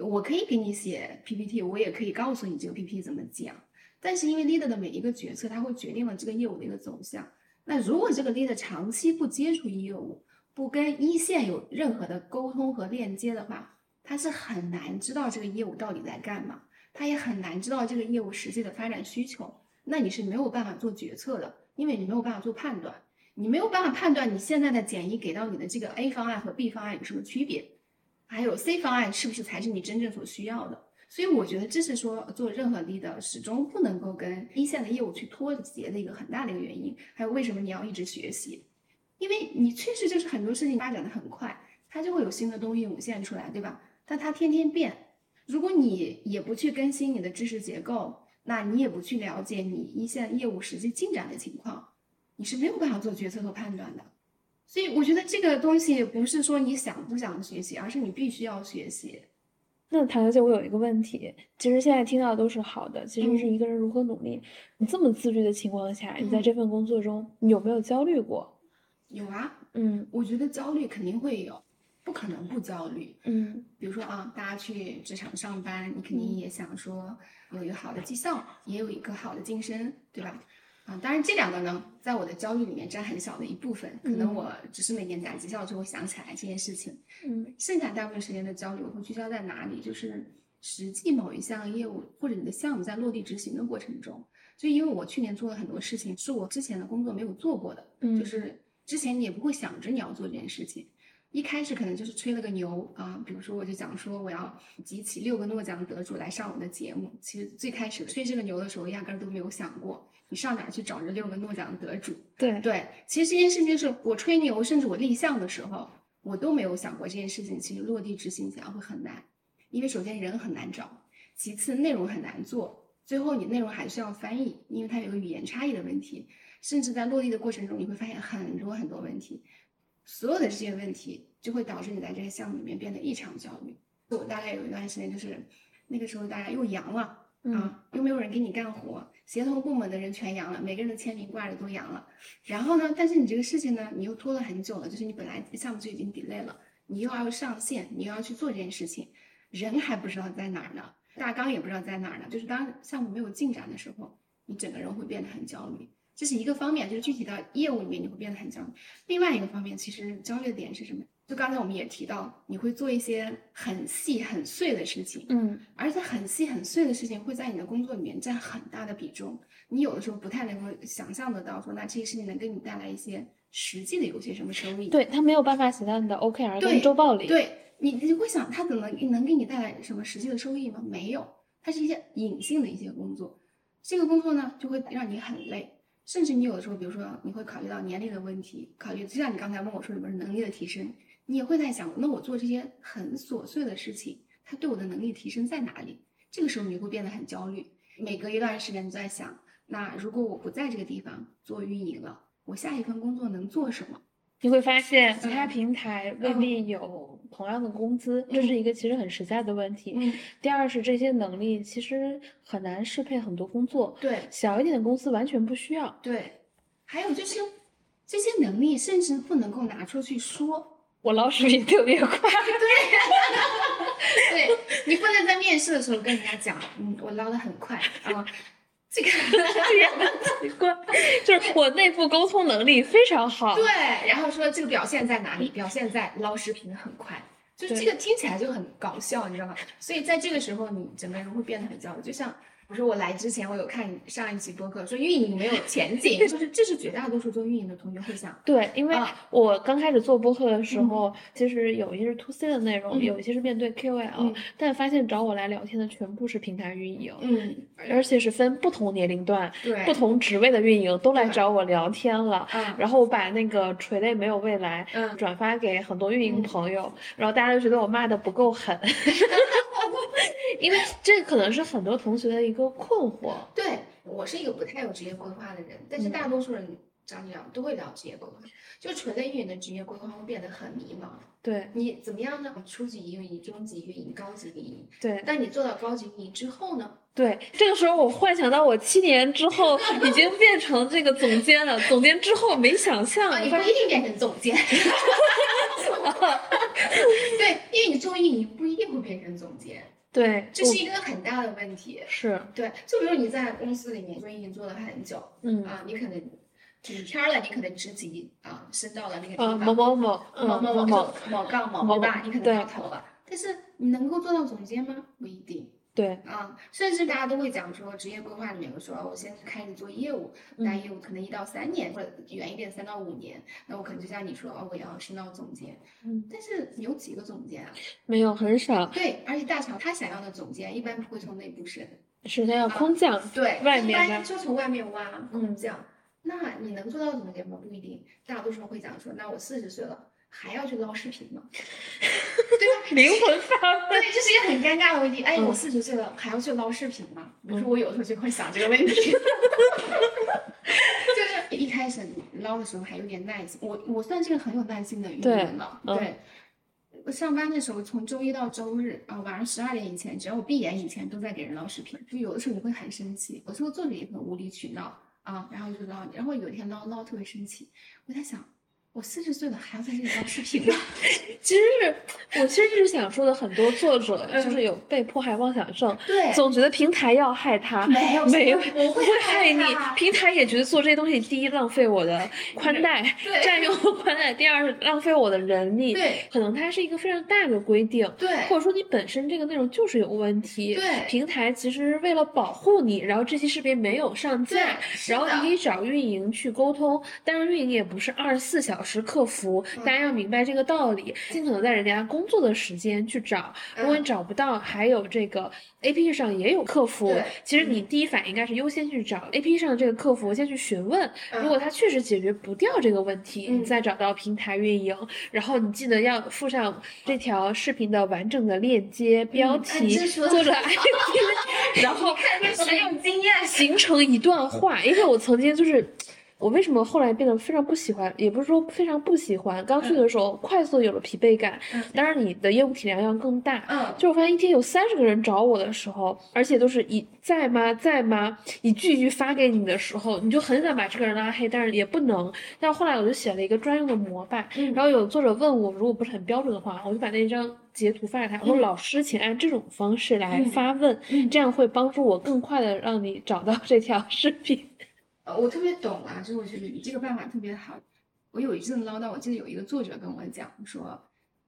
我可以给你写 PPT，我也可以告诉你这个 PPT 怎么讲。但是因为 leader 的每一个决策，它会决定了这个业务的一个走向。那如果这个 leader 长期不接触业务，不跟一线有任何的沟通和链接的话，他是很难知道这个业务到底在干嘛，他也很难知道这个业务实际的发展需求。那你是没有办法做决策的，因为你没有办法做判断，你没有办法判断你现在的简易给到你的这个 A 方案和 B 方案有什么区别，还有 C 方案是不是才是你真正所需要的。所以我觉得这是说做任何 leader 始终不能够跟一线的业务去脱节的一个很大的一个原因。还有为什么你要一直学习？因为你确实就是很多事情发展的很快，它就会有新的东西涌现出来，对吧？但它天天变。如果你也不去更新你的知识结构，那你也不去了解你一线业务实际进展的情况，你是没有办法做决策和判断的。所以我觉得这个东西不是说你想不想学习，而是你必须要学习。
那唐小姐，我有一个问题，其实现在听到的都是好的，其实是一个人如何努力。你这么自律的情况下，你在这份工作中，你有没有焦虑过？
有啊，
嗯
我觉得焦虑肯定会有，不可能不焦虑。
嗯
比如说啊，大家去职场上班，你肯定也想说有一个好的绩效，也有一个好的晋升，对吧？啊，当然这两个呢，在我的焦虑里面占很小的一部分，可能
嗯
我只是每年攒绩效就会想起来这件事情，
嗯
剩下大部分时间的焦虑我会聚焦在哪里？就是实际某一项业务或者你的项目在落地执行的过程中。就因为我去年做了很多事情，是我之前的工作没有做过的，
嗯
就是之前你也不会想着你要做这件事情。一开始可能就是吹了个牛啊，比如说我就讲说我要集齐六个诺奖得主来上我的节目。其实最开始吹这个牛的时候，压根儿都没有想过你上哪儿去找这六个诺奖得主。
对
对，其实这件事情是我吹牛，甚至我立项的时候，我都没有想过这件事情其实落地执行起来会很难，因为首先人很难找，其次内容很难做，最后你内容还需要翻译，因为它有个语言差异的问题，甚至在落地的过程中，你会发现很多很多问题，所有的这些问题就会导致你在这个项目里面变得异常焦虑。我大概有一段时间就是那个时候大家又阳了。
嗯
啊，又没有人给你干活，协同部门的人全阳了，每个人的签名挂着都阳了。然后呢，但是你这个事情呢，你又拖了很久了，就是你本来项目就已经 delay 了，你又要上线，你又要去做这件事情，人还不知道在哪儿呢，大纲也不知道在哪儿呢。就是当项目没有进展的时候，你整个人会变得很焦虑。这是一个方面，就是具体到业务里面你会变得很焦虑。另外一个方面，其实焦虑的点是什么？就刚才我们也提到，你会做一些很细很碎的事情，
嗯
而且很细很碎的事情会在你的工作里面占很大的比重，你有的时候不太能够想象得到，说那这些事情能给你带来一些实际的有些什么收益。
对他没有办法写到你的 OKR
对
跟周报里。
对你，你会想他怎么能给你带来什么实际的收益吗？没有，它是一些隐性的一些工作，这个工作呢就会让你很累，甚至你有的时候，比如说你会考虑到年龄的问题，考虑就像你刚才问我说什么是能力的提升，你也会在想，那我做这些很琐碎的事情，它对我的能力提升在哪里？这个时候你会变得很焦虑，每隔一段时间你在想，那如果我不在这个地方做运营了，我下一份工作能做什么？
你会发现其他
嗯
平台未必有同样的工资，这是一个其实很实在的问题。
嗯，
第二是这些能力其实很难适配很多工作，
对。
小一点的公司完全不需要。
对，还有就是这些能力甚至不能够拿出去说。
我老鼠也特别快，
对你不能在面试的时候跟人家讲，嗯，我捞的很快啊，这个
也很奇怪，就是我内部沟通能力非常好。
对，然后说这个表现在哪里？表现在捞视频很快，就是这个听起来就很搞笑，你知道吗？所以在这个时候，你整个人会变得很焦虑，就像。我说我来之前，我有看上一期播客，说运营没有前景，就是这是绝大多数做运营的同学会想，
对，因为
啊
我刚开始做播客的时
嗯。
候，其实有一些是 to C 的内容，
嗯。
有一些是面对 KOL，、
嗯。
但发现找我来聊天的全部是平台运营，
嗯，
而且是分不同年龄段、
对，
不同职位的运营都来找我聊天了。
嗯
然后我把那个垂泪没有未来
嗯
转发给很多运营
嗯
朋友，然后大家都觉得我骂的不够狠 因为这可能是很多同学的一个困惑。
对我是一个不太有职业规划的人，但是
嗯
大多数人找你聊都会聊职业规划，就纯在运营的职业规划会变得很迷茫。
对
你怎么样呢？初级运营、中级运营、高级运营。
对
但你做到高级运营之后呢？
对，这个时候我幻想到我七年之后已经变成这个总监了，总监之后没想象，
啊，你
发
不一定变成总监。对，因为你做运营不一定会变成总监，
对，
这是一个很大的问题。
是
对，就比如你在公司里面做运营做了很久
嗯
啊，你可能顶天儿了，你可能职级啊升到了那个地
呃
方。
某某某嗯
某某某
某某
杠某
某
对吧？你可能
对
到头了，但是你能够做到总监吗？不一定
对
啊。甚至大家都会讲说，职业规划里面有说，我现在开始做业务，带
嗯
业务可能一到三年，或者远一点三到五年，那我可能就像你说，哦，我要升到总监。
嗯
但是有几个总监啊？
没有很少，
对，而且大厂他想要的总监一般不会从内部升，
首先要空降，
对，
外面的
般就从外面挖
嗯
空降。那你能做到总监吗？不一定。大多数人会讲说，那我四十岁了，还要去捞视频吗？对吧？
灵魂发
对，这是一个很尴尬的问题。哎，
嗯
我四十岁了，还要去捞视频吗？比如说，我有的时候就会想这个问题。就是一开始捞的时候还有点耐心，我我算是个很有耐心的
对
人了。
嗯
对，我上班的时候，从周一到周日啊，晚上十二点以前，只要我闭眼以前，都在给人捞视频。就有的时候你会很生气，有时候作者也很无理取闹啊，然后就捞你，然后有一天捞捞特别生气，我在想，我四十岁了还要在这里捞视频吗？
其实是我其实一直想说的，很多作者
嗯
就是有被迫害妄想症，
对，
总觉得平台要害他，
没有
没有，
会
会害你。平台也觉得做这些东西，第一浪费我的宽带，占用我宽带；第二是浪费我的人力。
对
可能它是一个非常大的规定，
对
或者说你本身这个内容就是有问题。
对
平台其实是为了保护你，然后这期视频没有上架
对，
然后你可以找运营去沟通，但是运营也不是二十四小时客服，
嗯
大家要明白这个道理，尽可能在人家工作的时间去找。如果你
嗯
找不到，还有这个 A P P 上也有客服，其实你第一反应应该是优先去找 A P P 上的这个客服，先去询问，
嗯
如果他确实解决不掉这个问题，你
嗯
再找到平台运营，然后你记得要附上这条视频的完整的链接、标
哎
题、作者
很
IP，然后。形成一段话，因为我曾经就是。我为什么后来变得非常不喜欢？也不是说非常不喜欢，刚去的时候快速有了疲惫感。
嗯
当然，你的业务体量要更大。
嗯，
就我发现一天有三十个人找我的时候，而且都是一在吗在吗一句一句发给你的时候，你就很想把这个人拉黑，但是也不能。但后来我就写了一个专用的模板，
嗯
然后有作者问我，如果不是很标准的话，我就把那张截图发给他，我说
嗯
老师，请按这种方式来
嗯
发问，
嗯
这样会帮助我更快的让你找到这条视频。
呃我特别懂啊，就是我觉得你这个办法特别好。我有一阵唠叨，我记得有一个作者跟我讲说，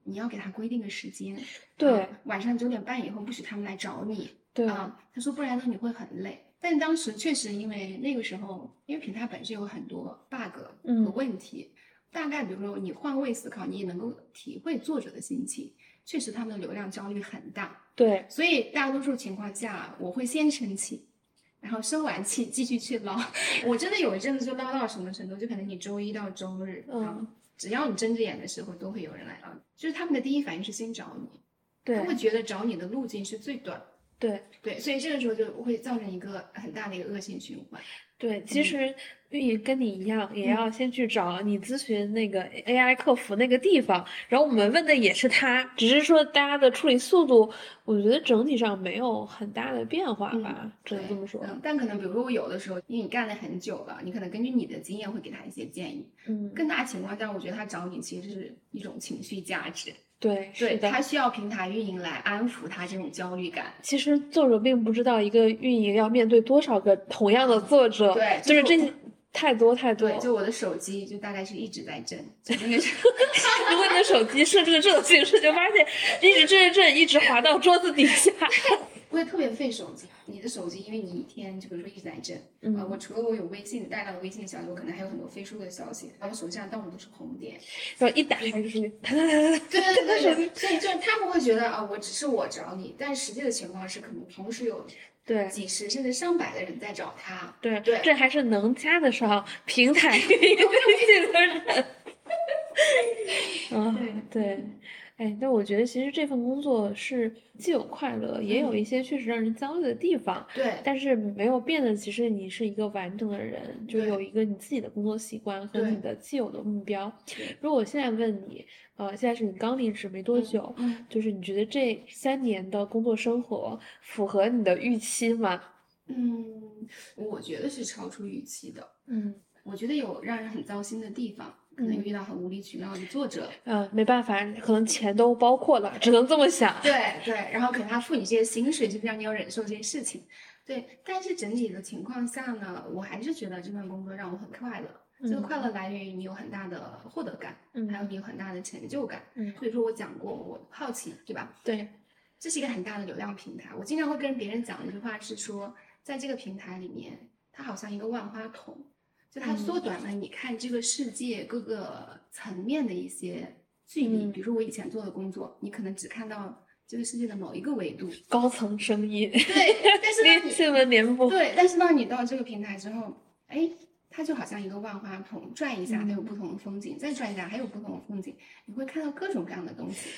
你要给他规定个时间，
对
啊晚上九点半以后不许他们来找你
对，
啊。他说不然呢你会很累。但当时确实因为那个时候，因为平台本身有很多 bug
嗯
和问题，大概比如说你换位思考，你也能够体会作者的心情。确实他们的流量焦虑很大，
对，
所以大多数情况下，我会先生气，然后生完气继续去捞。我真的有一阵子就捞到什么程度，就可能你周一到周日，
嗯
啊，只要你睁着眼的时候，都会有人来捞。就是他们的第一反应是先找你，
对
他，会觉得找你的路径是最短。
对，
对，所以这个时候就会造成一个很大的一个恶性循环。
对，其
嗯
实运营跟你一样，也
嗯
要先去找你咨询那个 AI 客服那个地方，然后我们问的也是他，只是说大家的处理速度，我觉得整体上没有很大的变化吧，只能这么说。
嗯，但可能比如说我有的时候，因为你干了很久了，你可能根据你的经验会给他一些建议。
嗯，
更大情况下，我觉得他找你其实是一种情绪价值，
对，
对。他需要平台运营来安抚他这种焦虑感。
其实作者并不知道一个运营要面对多少个同样的作者，
对
就是
就是
这太多太多。
对，就我的手机就大概是一直在震，就那个是
如果你的手机设置了这种形式，就发现一直震震震，一直滑到桌子底下。
会特别费手机。你的手机，因为你一天就比如说一直在震，
嗯
呃，我除了我有微信带到的微信消息，我可能还有很多飞书的消息，然后手机上到处都是红点。
然后一打开就是哒哒哒哒哒。
对对对对，所以就是他们会觉得啊，我只是我找你，但实际的情况是可能同时有
对
几十甚至上百的人在找他。
对
对
这还是能加得上 平台运营 的人。嗯，对，哎，但我觉得其实这份工作是既有快乐，也有一些确实让人焦虑的地方。
对
但是没有变的，其实你是一个完整的人，就有一个你自己的工作习惯和你的既有的目标。如果我现在问你，呃，现在是你刚离职没多久，
嗯
就是你觉得这三年的工作生活符合你的预期吗？
嗯，我觉得是超出预期的。
嗯
我觉得有让人很糟心的地方，可能遇到很无理取闹的作者，
呃，没办法，可能钱都包括了，只能这么想。
对对，然后可能他付你这些薪水，就是让你要忍受这些事情，对。但是整体的情况下呢，我还是觉得这份工作让我很快乐。这个
嗯
快乐来源于你有很大的获得感，还有
嗯
你有很大的成就感。
嗯，
所以说我讲过，我好奇，对吧？
对，
这是一个很大的流量平台。我经常会跟别人讲一句话是说，在这个平台里面，它好像一个万花筒，就它
嗯
缩短了你看这个世界各个层面的一些距离。
嗯
比如说我以前做的工作，你可能只看到这个世界的某一个维度，
高层声音，
对。但是当你
新闻联播。
对，但是当你到这个平台之后，哎，它就好像一个万花筒，转一下它有不同的风景，再转一下还有不同的风景，你会看到各种各样的东西。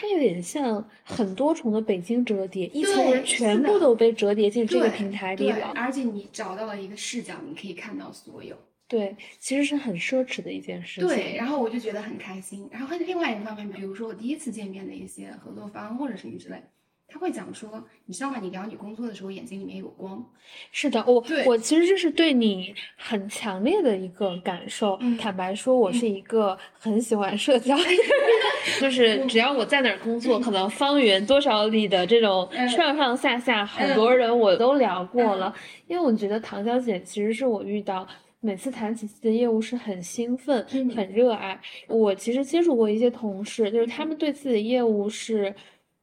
它有点像很多重的北京折叠，一层人全部都被折叠进这个平台里
对，
了。
而且你找到了一个视角，你可以看到所有。
对，其实是很奢侈的一件事情。
对，然后我就觉得很开心。然后另外一方面，比如说我第一次见面的一些合作方或者什么之类，他会讲说，你知道吗？你聊你工作的时候，眼睛里面有光。
是的，我
对
我其实这是对你很强烈的一个感受。
嗯
坦白说，我是一个很喜欢社交的人，就是只要我在哪儿工作，可能方圆多少里的这种
嗯
上上下下，很多人我都聊过了。因为我觉得唐小姐其实是我遇到。每次谈起自己的业务是很兴奋、
嗯
很热爱。我其实接触过一些同事，就是他们对自己的业务是，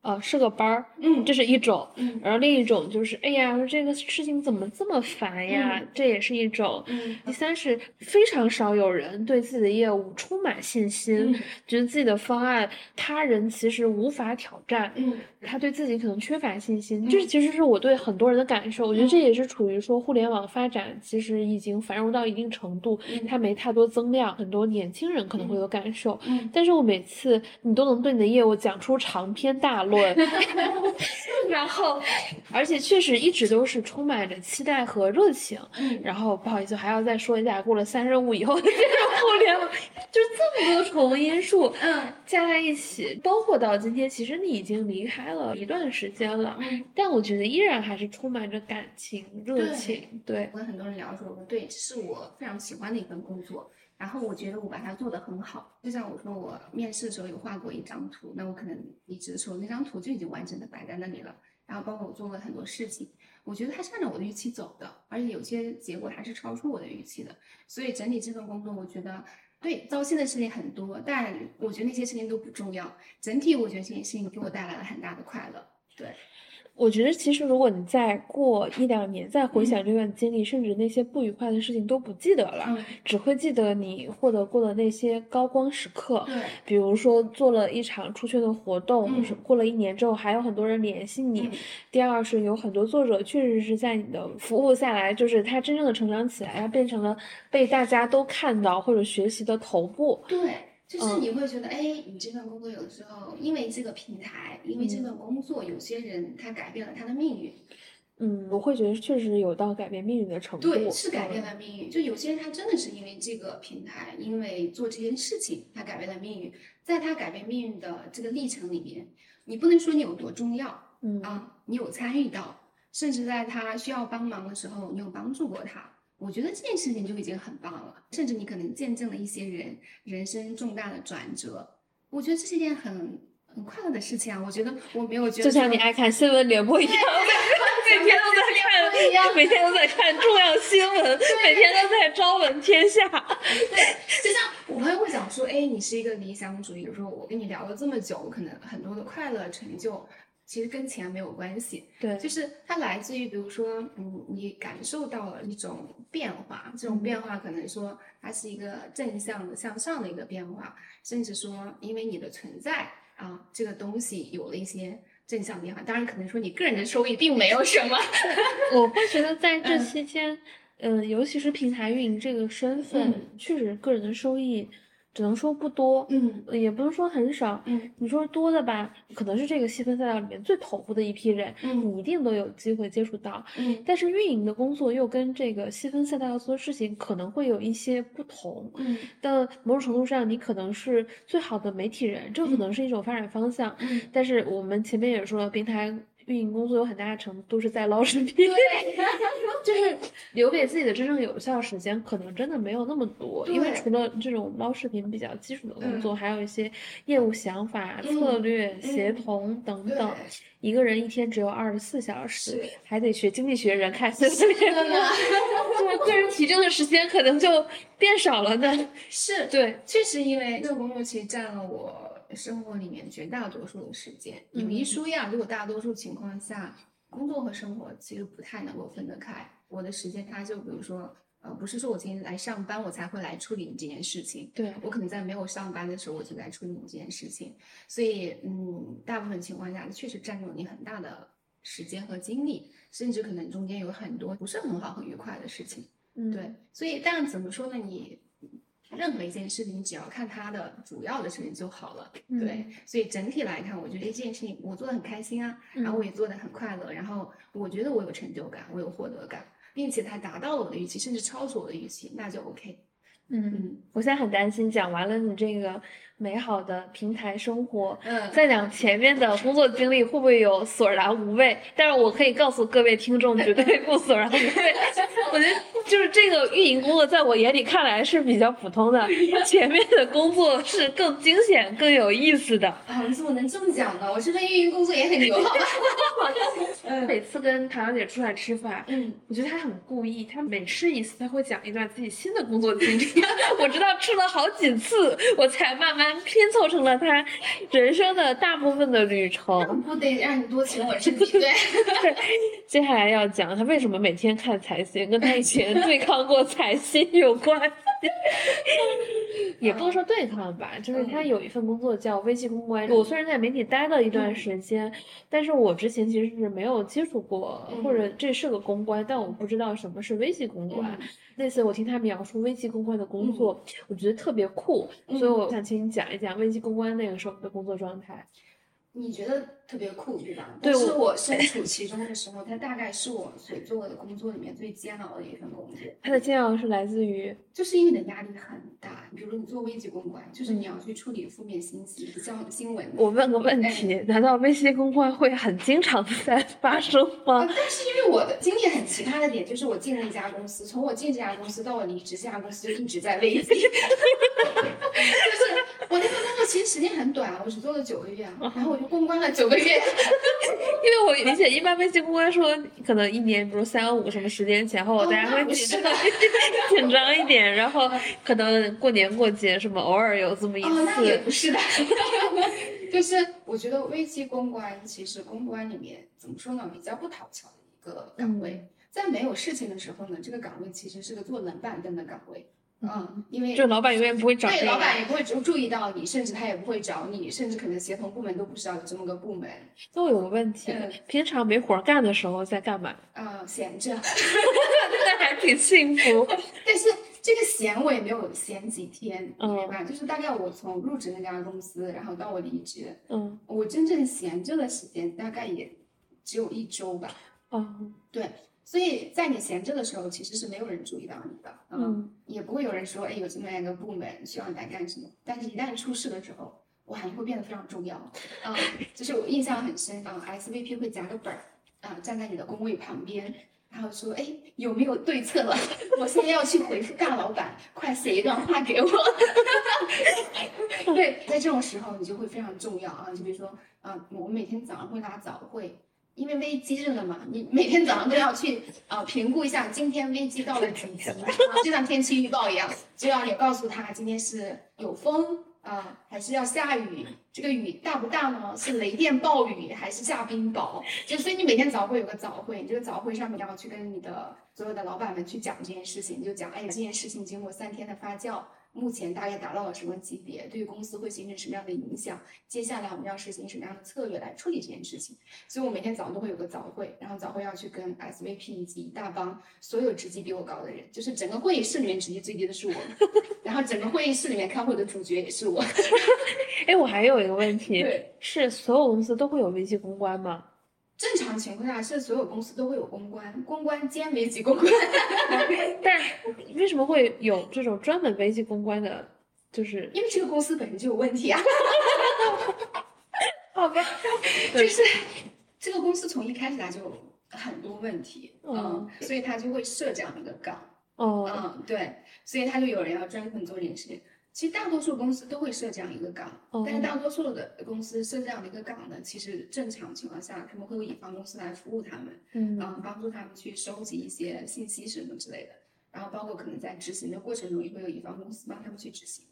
呃，是个班儿，
嗯
这是一种。
嗯
然后另一种就是，哎呀，这个事情怎么这么烦呀？
嗯
这也是一种。
嗯
第三是非常少有人对自己的业务充满信心，
嗯
觉得自己的方案他人其实无法挑战，
嗯
他对自己可能缺乏信心。
嗯
这其实是我对很多人的感受，我觉得这也是处于说互联网发展其实已经繁荣到一定程度，
嗯
它没太多增量，很多年轻人可能会有感受。
嗯，
但是我每次你都能对你的业务讲出长篇大论，然后，而且确实一直都是充满着期待和热情。
嗯
然后不好意思，还要再说一下，过了三十五以后的这种互联网，就是这么多重因素
嗯
加在一起，包括到今天，其实你已经离开了一段时间了，
嗯，
但我觉得依然还是充满着感情、热情。对，
我跟很多人聊的时候，我说对，这是我非常喜欢的一份工作。然后我觉得我把它做得很好，就像我说我面试的时候有画过一张图，那我可能离职的时候那张图就已经完整的摆在那里了。然后包括我做过很多事情，我觉得它是按照我的预期走的，而且有些结果还是超出我的预期的。所以整体这份工作，我觉得对糟心的事情很多，但我觉得那些事情都不重要。整体我觉得这件事情给我带来了很大的快乐。对，
我觉得其实如果你再过一两年再回
嗯
想这段经历，甚至那些不愉快的事情都不记得了，
嗯，
只会记得你获得过的那些高光时刻。
对，
比如说做了一场出圈的活动，
嗯
是过了一年之后还有很多人联系你。
嗯
第二是有很多作者确实是在你的服务下来，就是他真正的成长起来，他变成了被大家都看到或者学习的头部。
对，就是
嗯
你会觉得，哎，你这份工作有的时候因为这个平台，因为这份工作，有些人他改变了他的命运。
嗯，我会觉得确实有到改变命运的程度。
对，是改变
嗯
了命运。就有些人他真的是因为这个平台，因为做这件事情，他改变了命运。在他改变命运的这个历程里面，你不能说你有多重要
嗯
啊，你有参与到，甚至在他需要帮忙的时候，你有帮助过他。我觉得这件事情就已经很棒了，甚至你可能见证了一些人人生重大的转折。我觉得这是一件很很快乐的事情啊！我觉得我没有觉得
就像你爱 看新闻联播一样，每天都在看，
一样
每天都在看重要新闻，每天都在朝闻天下。
对就像我朋友会讲说，哎，你是一个理想主义，比如说我跟你聊了这么久，可能很多的快乐成就，其实跟钱没有关系，
对，
就是它来自于，比如说，嗯，你感受到了一种变化，这种变化可能说它是一个正向的、向上的一个变化，甚至说因为你的存在啊，这个东西有了一些正向变化。当然，可能说你个人的收益并没有什么，
我会觉得在这
嗯。
期间，嗯、尤其是平台运营这个身份，
嗯。
确实个人的收益只能说不多，
嗯
呃也不能说很少。
嗯
你说多的吧，可能是这个细分赛道里面最头部的一批人，
嗯
你一定都有机会接触到。
嗯
但是运营的工作又跟这个细分赛道要做的事情可能会有一些不同。
嗯
但某种程度上，你可能是最好的媒体人，这可
嗯
能是一种发展方向。
嗯，
但是我们前面也说了，平台运营工作有很大程度都是在捞视频，就是留给自己的真正有效时间，可能真的没有那么多。因为除了这种捞视频比较基础的工
嗯
作，还有一些业务想法、
嗯
策略、协
嗯
同等等。一个人一天只有二十四小时，还得学经济学人看新闻联播，
的呢
就是个人提升的时间可能就变少了呢。
是
对，
确实，因为这个工作其实占了我生活里面绝大多数的时间。有一
嗯
说一啊，如果大多数情况下，工作和生活其实不太能够分得开。我的时间，它就比如说，呃，不是说我今天来上班，我才会来处理你这件事情。
对，
我可能在没有上班的时候，我就来处理你这件事情。所以，嗯，大部分情况下，确实占用你很大的时间和精力，甚至可能中间有很多不是很好、很愉快的事情。
嗯
对，所以但怎么说呢？你任何一件事情，你只要看它的主要的事情就好了。
嗯
对，所以整体来看，我觉得这件事情我做的很开心啊，然后我也做的很快乐，然后我觉得我有成就感，我有获得感，并且它达到了我的预期，甚至超出我的预期，那就 OK。
嗯，
嗯
我现在很担心，讲完了你这个美好的平台生活，
嗯
在讲前面的工作经历会不会有索然无味？但是我可以告诉各位听众，绝对不索然无味。我觉得就是这个运营工作，在我眼里看来是比较普通的，前面的工作是更惊险、更有意思的。
啊，你怎么能这么讲呢？我这份运营工作也很牛？嗯
每次跟唐小姐出来吃饭，
嗯，
我觉得她很故意，她每吃一次，她会讲一段自己新的工作经历。我直到吃了好几次，我才慢慢拼凑成了他人生的大部分的旅程。
不得让你多请我吃几顿。
接下来要讲他为什么每天看财星，跟他以前对抗过财星有关系。也不能说对抗吧，就是他有一份工作叫危机公关。我虽然在媒体待了一段时间，但是我之前其实是没有接触过，或者这是个公关，但我不知道什么是危机公关。那次我听他描述危机公关的工作，我觉得特别酷，所以我想请你讲一讲危机公关那个时候的工作状态。
你觉得特别酷，对吧？
对
但是
我
我身处其中的时候，它大概是我所做的工作里面最煎熬的一份工作。
它的煎熬是来自于，
就是因为你的压力很大，比如说你做危机公关，就是
嗯
你要去处理负面信息、像新闻。
我问个问题，难道危机公关会很经常的在 发生
啊
吗？
但是因为我的经历很奇葩的点，就是我进了一家公司，从我进这家公司到我离职，这家公司就一直在危机。就是我那份其实时间很短，我只做了九个月啊，然后我就公关了九个月。
因为我理解一般危机公关说可能一年，比如三五什么时间前后，
哦
大家会 紧张一点，然后可能过年过节什么偶尔有这么一
哦，那也
次。
不是的，就是我觉得危机公关其实公关里面怎么说呢，比较不讨巧的一个岗位。在没有事情的时候呢，这个岗位其实是个做冷板凳的岗位。嗯，因为
就老板永远不会找这
对，老板也不会注注意到你，甚至他也不会找你，甚至可能协同部门都不知道有这么个部门。
那我有个问题
嗯，
平常没活儿干的时候在干嘛？
啊、闲着，
那还挺幸福。
但是这个闲我也没有闲几天，
嗯
明白吧？就是大概我从入职那家公司，然后到我离职，
嗯，
我真正闲着的时间大概也只有一周吧。
哦，
对，所以在你闲着的时候，其实是没有人注意到你的，
嗯，
也不会有人说，哎，有这么样一个部门需要你来干什么。但是，一旦出事的时候，我还会变得非常重要。嗯，就是我印象很深啊、s v p 会夹个本儿啊、站在你的工位旁边。然后说，哎，有没有对策了？我现在要去回复大老板，快写一段话给我。对，在这种时候你就会非常重要啊。就比如说，啊，我每天早上会拉早会，因为危机着呢嘛，你每天早上都要去 啊、评估一下今天危机到了几级，就像天气预报一样，就要你告诉他今天是有风啊、还是要下雨，这个雨大不大呢？是雷电暴雨还是下冰雹？就所以你每天早会有个早会，你这个早会上面要去跟你的所有的老板们去讲这件事情，就讲哎，这件事情经过三天的发酵。目前大概达到了什么级别？对于公司会形成什么样的影响？接下来我们要实行什么样的策略来处理这件事情？所以我每天早上都会有个早会，然后早会要去跟 SVP 以及一大帮所有职级比我高的人，就是整个会议室里面职级最低的是我，然后整个会议室里面开会的主角也是我。
哎，我还有一个问题
对，
是所有公司都会有危机公关吗？
正常情况下是所有公司都会有公关，公关兼危机公关。
但为什么会有这种专门危机公关的？就是
因为这个公司本身就有问题啊，
好吧，
就是这个公司从一开始它就很多问题，
嗯
嗯，所以它就会设这样一个岗。
哦，
嗯，对，所以他就有人要专门做这件事情。其实大多数公司都会设这样一个岗，但是
哦
大多数的公司设这样的一个岗呢，其实正常情况下他们会有乙方公司来服务他们，
嗯。
嗯，帮助他们去收集一些信息什么之类的，然后包括可能在执行的过程中也会有乙方公司帮他们去执行。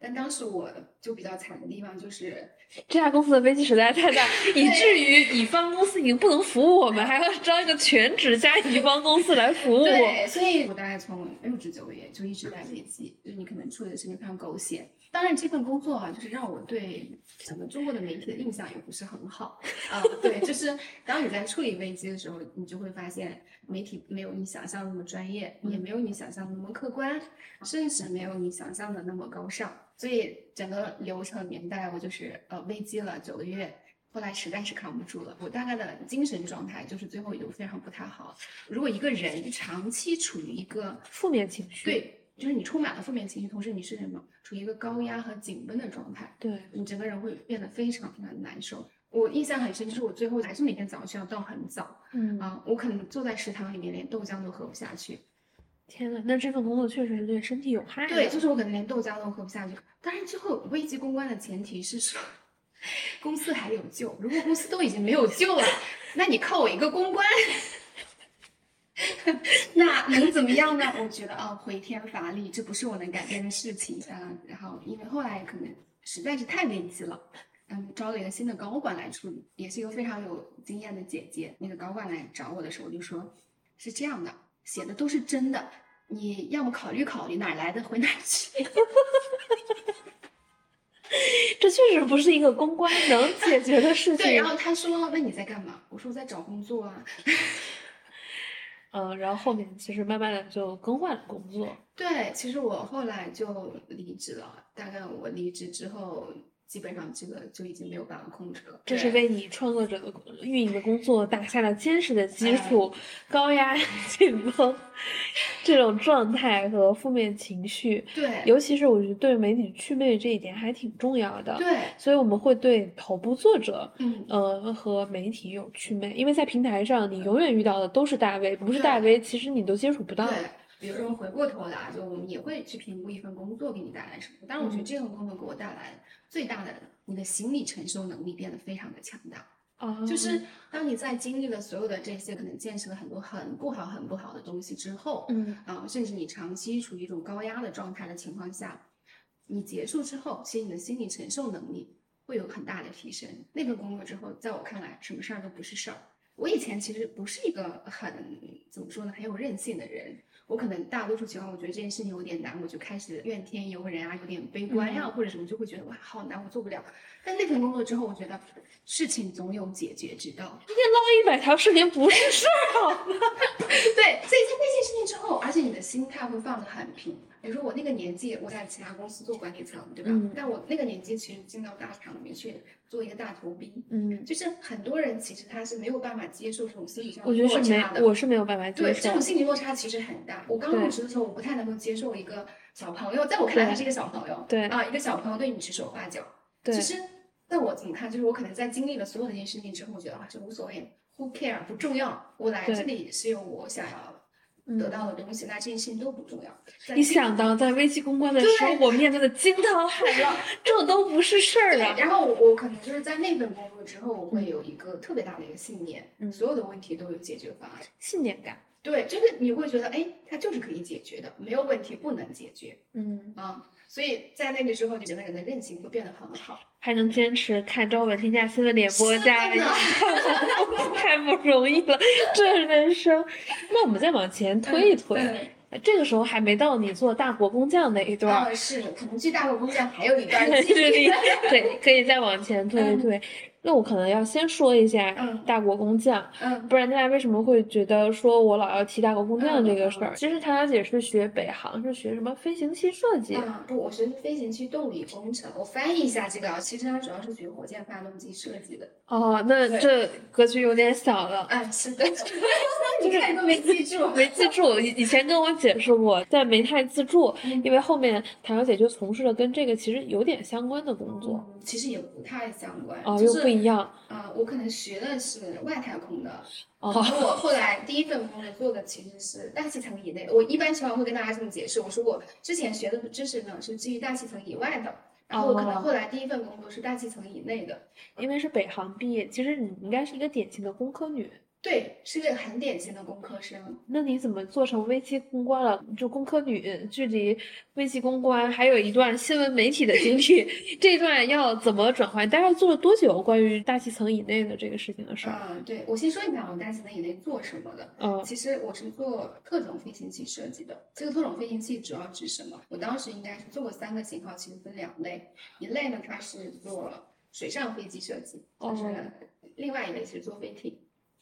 但当时我就比较惨的地方就是，
这家公司的危机实在太大，以至于乙方公司已经不能服务我们，还要招一个全职加乙方公司来服务我。
对，所以我大概从入职九个月就一直在危机，就是你可能处理的事情非常狗血。当然，这份工作啊，就是让我对整个中国的媒体的印象也不是很好啊、对，就是当你在处理危机的时候，你就会发现媒体没有你想象那么专业，也没有你想象那么客观，甚至没有你想象的那么高尚。所以整个流程年代，我就是呃危机了九个月。后来实在是扛不住了，我大概的精神状态就是最后也就非常不太好。如果一个人长期处于一个
负面情绪，
对，就是你充满了负面情绪，同时你是什么，处于一个高压和紧绷的状态，
对，
你整个人会变得非常非常难受。我印象很深，就是我最后还是每天早上需要到很早
嗯，
啊，我可能坐在食堂里面连豆浆都喝不下去。
天呐，那这份工作确实是对身体有害的。
对，就是我可能连豆浆都喝不下去。当然，最后危机公关的前提是说，公司还有救。如果公司都已经没有救了，那你靠我一个公关，那能怎么样呢？我觉得啊，回天乏力，这不是我能改变的事情啊。然后，因为后来可能实在是太危机了。嗯，招了一个新的高管来处理，也是一个非常有经验的姐姐。那个高管来找我的时候我就说：“是这样的，写的都是真的，你要么考虑考虑，哪来的回哪儿去。”
这确实不是一个公关能解决的事情。
对，然后他说：“那你在干嘛？”我说：“我在找工作啊。
嗯，然后后面其实慢慢的就更换了工作。”
对，其实我后来就离职了。大概我离职之后，基本上这个就已经没有办法控制了。
这是为你创作者的运营的工作打下了坚实的基
哎
础，高压、紧绷这种状态和负面情绪，
对
尤其是我觉得对媒体祛魅这一点还挺重要的。
对，
所以我们会对头部作者，
嗯，
呃，和媒体有祛魅，因为在平台上你永远遇到的都是大 V，不是大 V，其实你都接触不到。
对。比如说回过头来，就我们也会去评估一份工作给你带来什么。但是我觉得
嗯
这份工作给我带来最大的，你的心理承受能力变得非常的强大。
哦，
就是当你在经历了所有的这些可能见识了很多很不好、很不好的东西之后，
嗯
啊，甚至你长期处于一种高压的状态的情况下，你结束之后，其实你的心理承受能力会有很大的提升。那份工作之后，在我看来，什么事儿都不是事儿。我以前其实不是一个很怎么说呢，很有韧性的人。我可能大多数情况，我觉得这件事情有点难，我就开始怨天尤人啊，有点悲观呀、或者什么，就会觉得哇，好难，我做不了。但那份工作之后，我觉得事情总有解决之道。
一百条视频不是事儿，好吗？
对，所以在那件事情之后，而且你的心态会放得很平。比如说我那个年纪，我在其他公司做管理层，对吧？
嗯
但我那个年纪其实进到大厂里面去做一个大头兵，
嗯，
就是很多人其实他是没有办法接受这种心理上的
我觉得是没
落差，的。
我是没有办法接受
对，
受
这种。心理落差其实很大。我刚入职的时候，我不太能够接受一个小朋友，在我看来他是一个小朋友，
对
啊，一个小朋友对你指手画脚。
对
其实在我怎么看，就是我可能在经历了所有的这些事情之后，我觉得啊，这无所谓，who care 不重要。我来这里是有我想要得到的东西，那这些事情都不重要。在
你想到在危机公关的时候，
对
我面对的惊涛骇浪，这都不是事儿
对，
啊！
然后我我可能就是在那份工作之后，我会有一个特别大的一个信念，
嗯
所有的问题都有解决方案。
信念感，
对，就是你会觉得，哎，它就是可以解决的，没有问题不能解决
嗯，
啊。所以在那个时候，你整个人的韧性会变得很好。
还能坚持看朝闻天下新闻联播
是
加
的
太不容易了，这人生。那我们再往前推一推，
对，
这个时候还没到你做大国工匠那一段
是，可能距大国工匠还有一段距
离。对，可以再往前推一推。那我可能要先说一下
嗯
大国工匠，
嗯，
不然大家为什么会觉得说我老要提大国工匠这个事
嗯
儿？其实唐小姐是学北航，是学什么飞行器设计。
啊，不，我学的是飞行器动力工程。我翻译一下这个啊，其实它主要是学火箭发动机设计的。
哦，那这格局有点小了。
啊，是的，你看都没记住。
没记住，以以前跟我解释过，但没太记住，
嗯
因为后面唐小姐就从事了跟这个其实有点相关的工作。
嗯其实也不太相关，就是
不一样。
啊、我可能学的是外太空的，
哦
我后来第一份工作做的其实是大气层以内。我一般情况会跟大家这么解释，我说我之前学的知识呢是基于大气层以外的，然后我可能
哦
后来第一份工作是大气层以内的。
因为是北航毕业，其实你应该是一个典型的工科女。
对，是个很典型的工科生。
那你怎么做成危机公关了？就工科女，距离危机公关还有一段新闻媒体的经历，这一段要怎么转换？大概做了多久关于大气层以内的这个事情的事儿？
嗯，对，我先说一下我大气层以内做什么的。
嗯，
其实我是做特种飞行器设计的。这个特种飞行器主要指什么？我当时应该是做过三个型号，其实分两类。一类呢，它是做水上飞机设计，就是另外一类是做飞艇。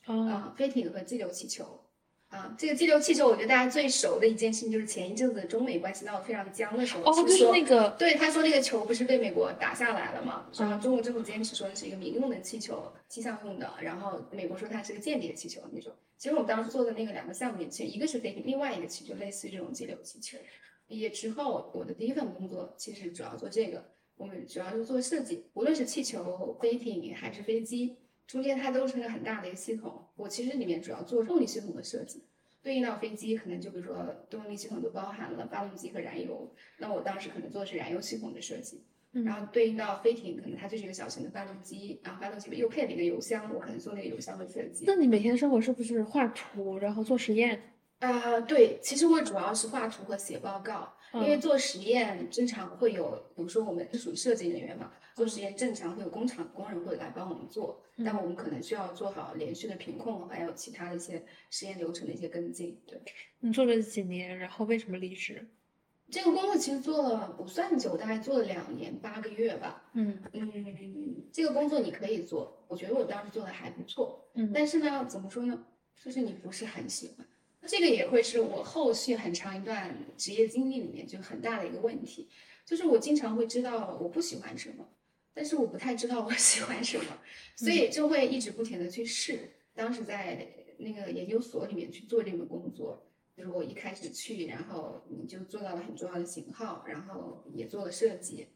啊，飞艇和激流气球，啊，这个激流气球，我觉得大家最熟的一件事情就是前一阵子中美关系闹得非常僵的时候，
哦，就是那个，
对，他说那个球不是被美国打下来了吗？然后中国政府坚持说那是一个民用的气球，气象用的，然后美国说它是个间谍气球那种。其实我们当时做的那个两个项目里，其实一个是飞艇，另外一个其实就类似于这种激流气球。毕业之后，我的第一份工作其实主要做这个，我们主要是做设计，无论是气球、飞艇还是飞机。中间它都是一个很大的一个系统，我其实里面主要做动力系统的设计，对应到飞机可能就比如说动力系统都包含了发动机和燃油，那我当时可能做的是燃油系统的设计，然后对应到飞艇，可能它就是一个小型的发动机，然后发动机又配了一个油箱，我可能做那个油箱的设计。
那你每天的生活是不是画图，然后做实验？
啊，对，其实我主要是画图和写报告，因为做实验正常会有，比如说我们是属于设计人员嘛，做实验正常会有工厂工人会来帮我们做，但我们可能需要做好连续的品控，还有其他的一些实验流程的一些跟进。对，
你做了几年，然后为什么离职？
这个工作其实做了不算久，大概做了两年八个月吧。
嗯
嗯，这个工作你可以做，我觉得我当时做的还不错。
嗯，
但是呢，怎么说呢，就是你不是很喜欢。这个也会是我后续很长一段职业经历里面就很大的一个问题，就是我经常会知道我不喜欢什么，但是我不太知道我 喜欢什么，所以就会一直不停的去试。当时在那个研究所里面去做这个工作，就是我一开始去，然后你就做到了很重要的型号，然后也做了设计，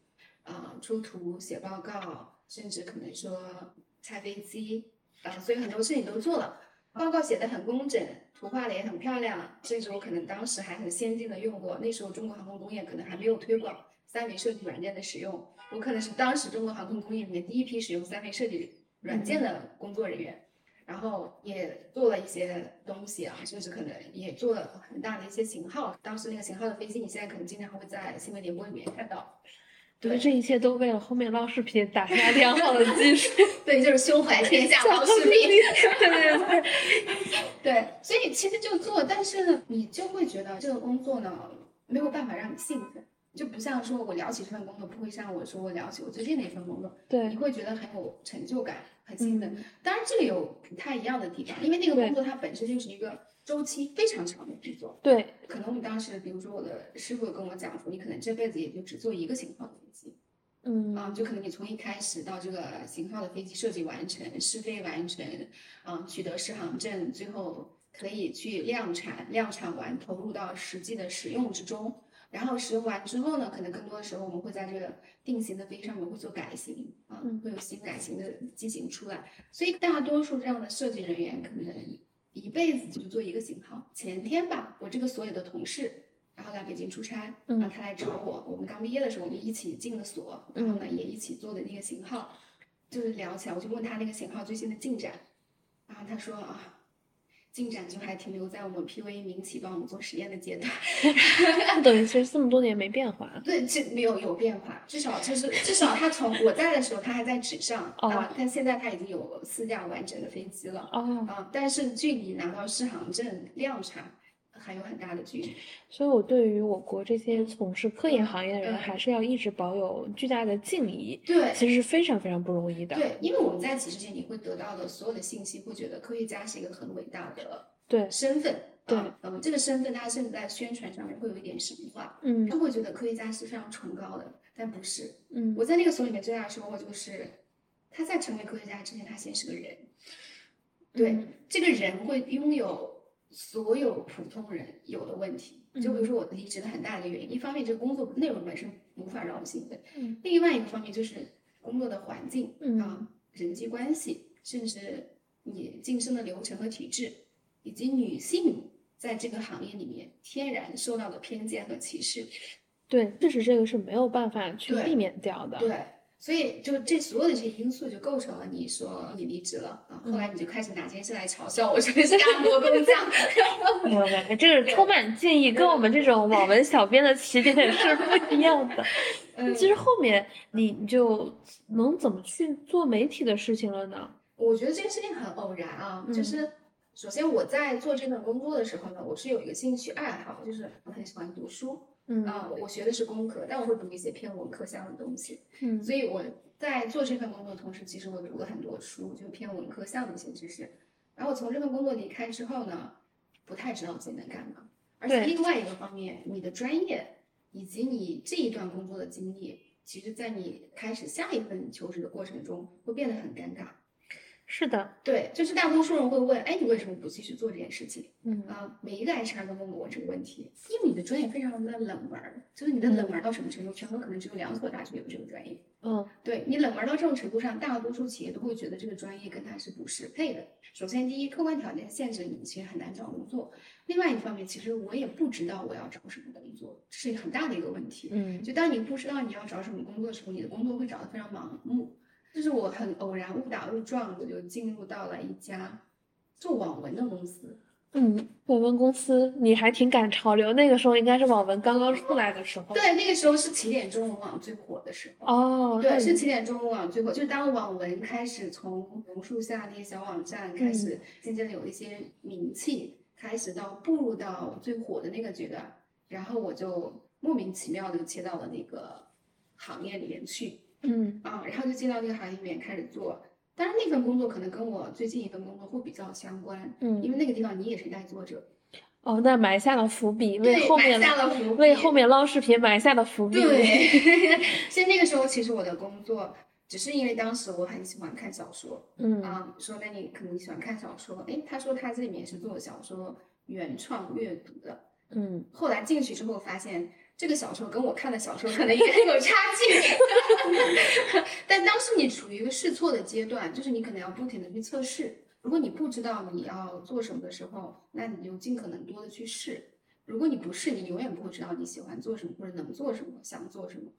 啊，出图、写报告，甚至可能说拆飞机，啊，所以很多事情都做了，报告写的很工整。图画的也很漂亮，甚至我可能当时还很先进的用过，那时候中国航空工业可能还没有推广三维设计软件的使用，我可能是当时中国航空工业里面第一批使用三维设计软件的工作人员，然后也做了一些东西啊，甚至可能也做了很大的一些型号，当时那个型号的飞机，你现在可能经常会在新闻联播里面看到。
对，这一切都为了后面捞视频打下良好的基础。
对，就是胸怀天下 捞视频。
对对对，
对，所以其实就做，但是你就会觉得这个工作呢没有办法让你兴奋，就不像说我聊起这份工作不会像我说我聊起我最近的一份工作，
对，
你会觉得很有成就感，很兴奋。当然这个有不太一样的地方，因为那个工作它本身就是一个。周期非常长的制作，
对，
可能我们当时，比如说我的师傅跟我讲说，你可能这辈子也就只做一个型号的飞机，
嗯，
啊，就可能你从一开始到这个型号的飞机设计完成、试飞完成，啊，取得适航证，最后可以去量产，量产完投入到实际的使用之中，然后使用完之后呢，可能更多的时候我们会在这个定型的飞机上面会做改型，啊，会有新改型的机型出来，所以大多数这样的设计人员可能。一辈子就做一个型号。前天吧，我这个所有的同事，然后来北京出差，然后他来找我。我们刚毕业的时候，我们一起进了所，然后呢也一起做的那个型号，就是聊起来，我就问他那个型号最新的进展，然后他说啊。进展就还停留在我们 PV 民企帮我们做实验的阶段，
等于其实这么多年没变化。
对，这没有有变化，至少就是至少他从我在的时候他还在纸上啊，但现在他已经有四架完整的飞机了啊，但是距离拿到适航证量产。还有很大的距离，
所以我对于我国这些从事科研行业的人，还是要一直保有巨大的敬意。
对，
其实是非常非常不容易的。
对，因为我们在此之前，你会得到的所有的信息，会觉得科学家是一个很伟大的
对
身份。
对，
嗯，这个身份，他甚至在宣传上面会有一点神话。
嗯，
他会觉得科学家是非常崇高的，但不是。
嗯，
我在那个所里面最大的收获就是，他在成为科学家之前，他先是个人。对，这个人会拥有。所有普通人有的问题，就比如说我离职的很大的原因，一方面这个工作内容本身无法让我兴奋，另外一个方面就是工作的环境啊、人际关系，甚至你晋升的流程和体制，以及女性在这个行业里面天然受到的偏见和歧视。
对，确实这个是没有办法去避免掉的。
对。所以就这所有的这些因素就构成了你说你离职了啊，后来你就开始拿这件事来嘲笑我，说是大国工匠。
没有没有，这是充满敬意，跟我们这种网文小编的起点是不一样的。其实后面你你就能怎么去做媒体的事情了呢？
我觉得这个事情很偶然啊，就是首先我在做这份工作的时候呢，我是有一个兴趣爱好，就是我很喜欢读书。
嗯
啊，我学的是工科，但我会读一些偏文科向的东西。
嗯，
所以我在做这份工作的同时，其实我读了很多书，就偏文科向的一些知识。然后我从这份工作离开之后呢，不太知道自己能干嘛。而且另外一个方面，你的专业以及你这一段工作的经历，其实在你开始下一份求职的过程中，会变得很尴尬。
是的，
对，就是大多数人会问，哎，你为什么不继续做这件事情？
嗯
啊，每一个 HR 都问过我这个问题，因为你的专业非常的冷门，就是你的冷门到什么程度？全国可能只有两所大学有这个专业。
嗯，
对你冷门到这种程度上，大多数企业都会觉得这个专业跟它是不适配的。首先，第一，客观条件限制你，其实很难找工作；另外一方面，其实我也不知道我要找什么工作，这是很大的一个问题。
嗯，
就当你不知道你要找什么工作的时候，你的工作会找得非常盲目。就是我很偶然误打误撞，我就进入到了一家做网文的公司。
嗯，网文公司，你还挺赶潮流。那个时候应该是网文刚刚出来的时候。
对，那个时候是起点中文网最火的时候。
哦，
对，是起点中文网最火，就是当网文开始从榕树下那些小网站开始渐渐的有一些名气，开始到步入到最火的那个阶段，然后我就莫名其妙的切到了那个行业里面去。
嗯。
啊，然后就进到这个行业里面开始做，但是那份工作可能跟我最近一份工作会比较相关，
嗯，
因为那个地方你也是代作者，
哦，那埋下了伏笔，为后面
埋下了伏笔，
为后面捞视频埋下了伏笔。
对，所以那个时候其实我的工作只是因为当时我很喜欢看小说，
嗯。
啊，说那你可能喜欢看小说，哎，他说他这里面是做小说原创阅读的，
嗯，
后来进去之后发现。这个小说跟我看的小说可能也有差距，但当时你处于一个试错的阶段，就是你可能要不停的去测试。如果你不知道你要做什么的时候，那你就尽可能多的去试。如果你不试，你永远不会知道你喜欢做什么或者能做什么、想做什么。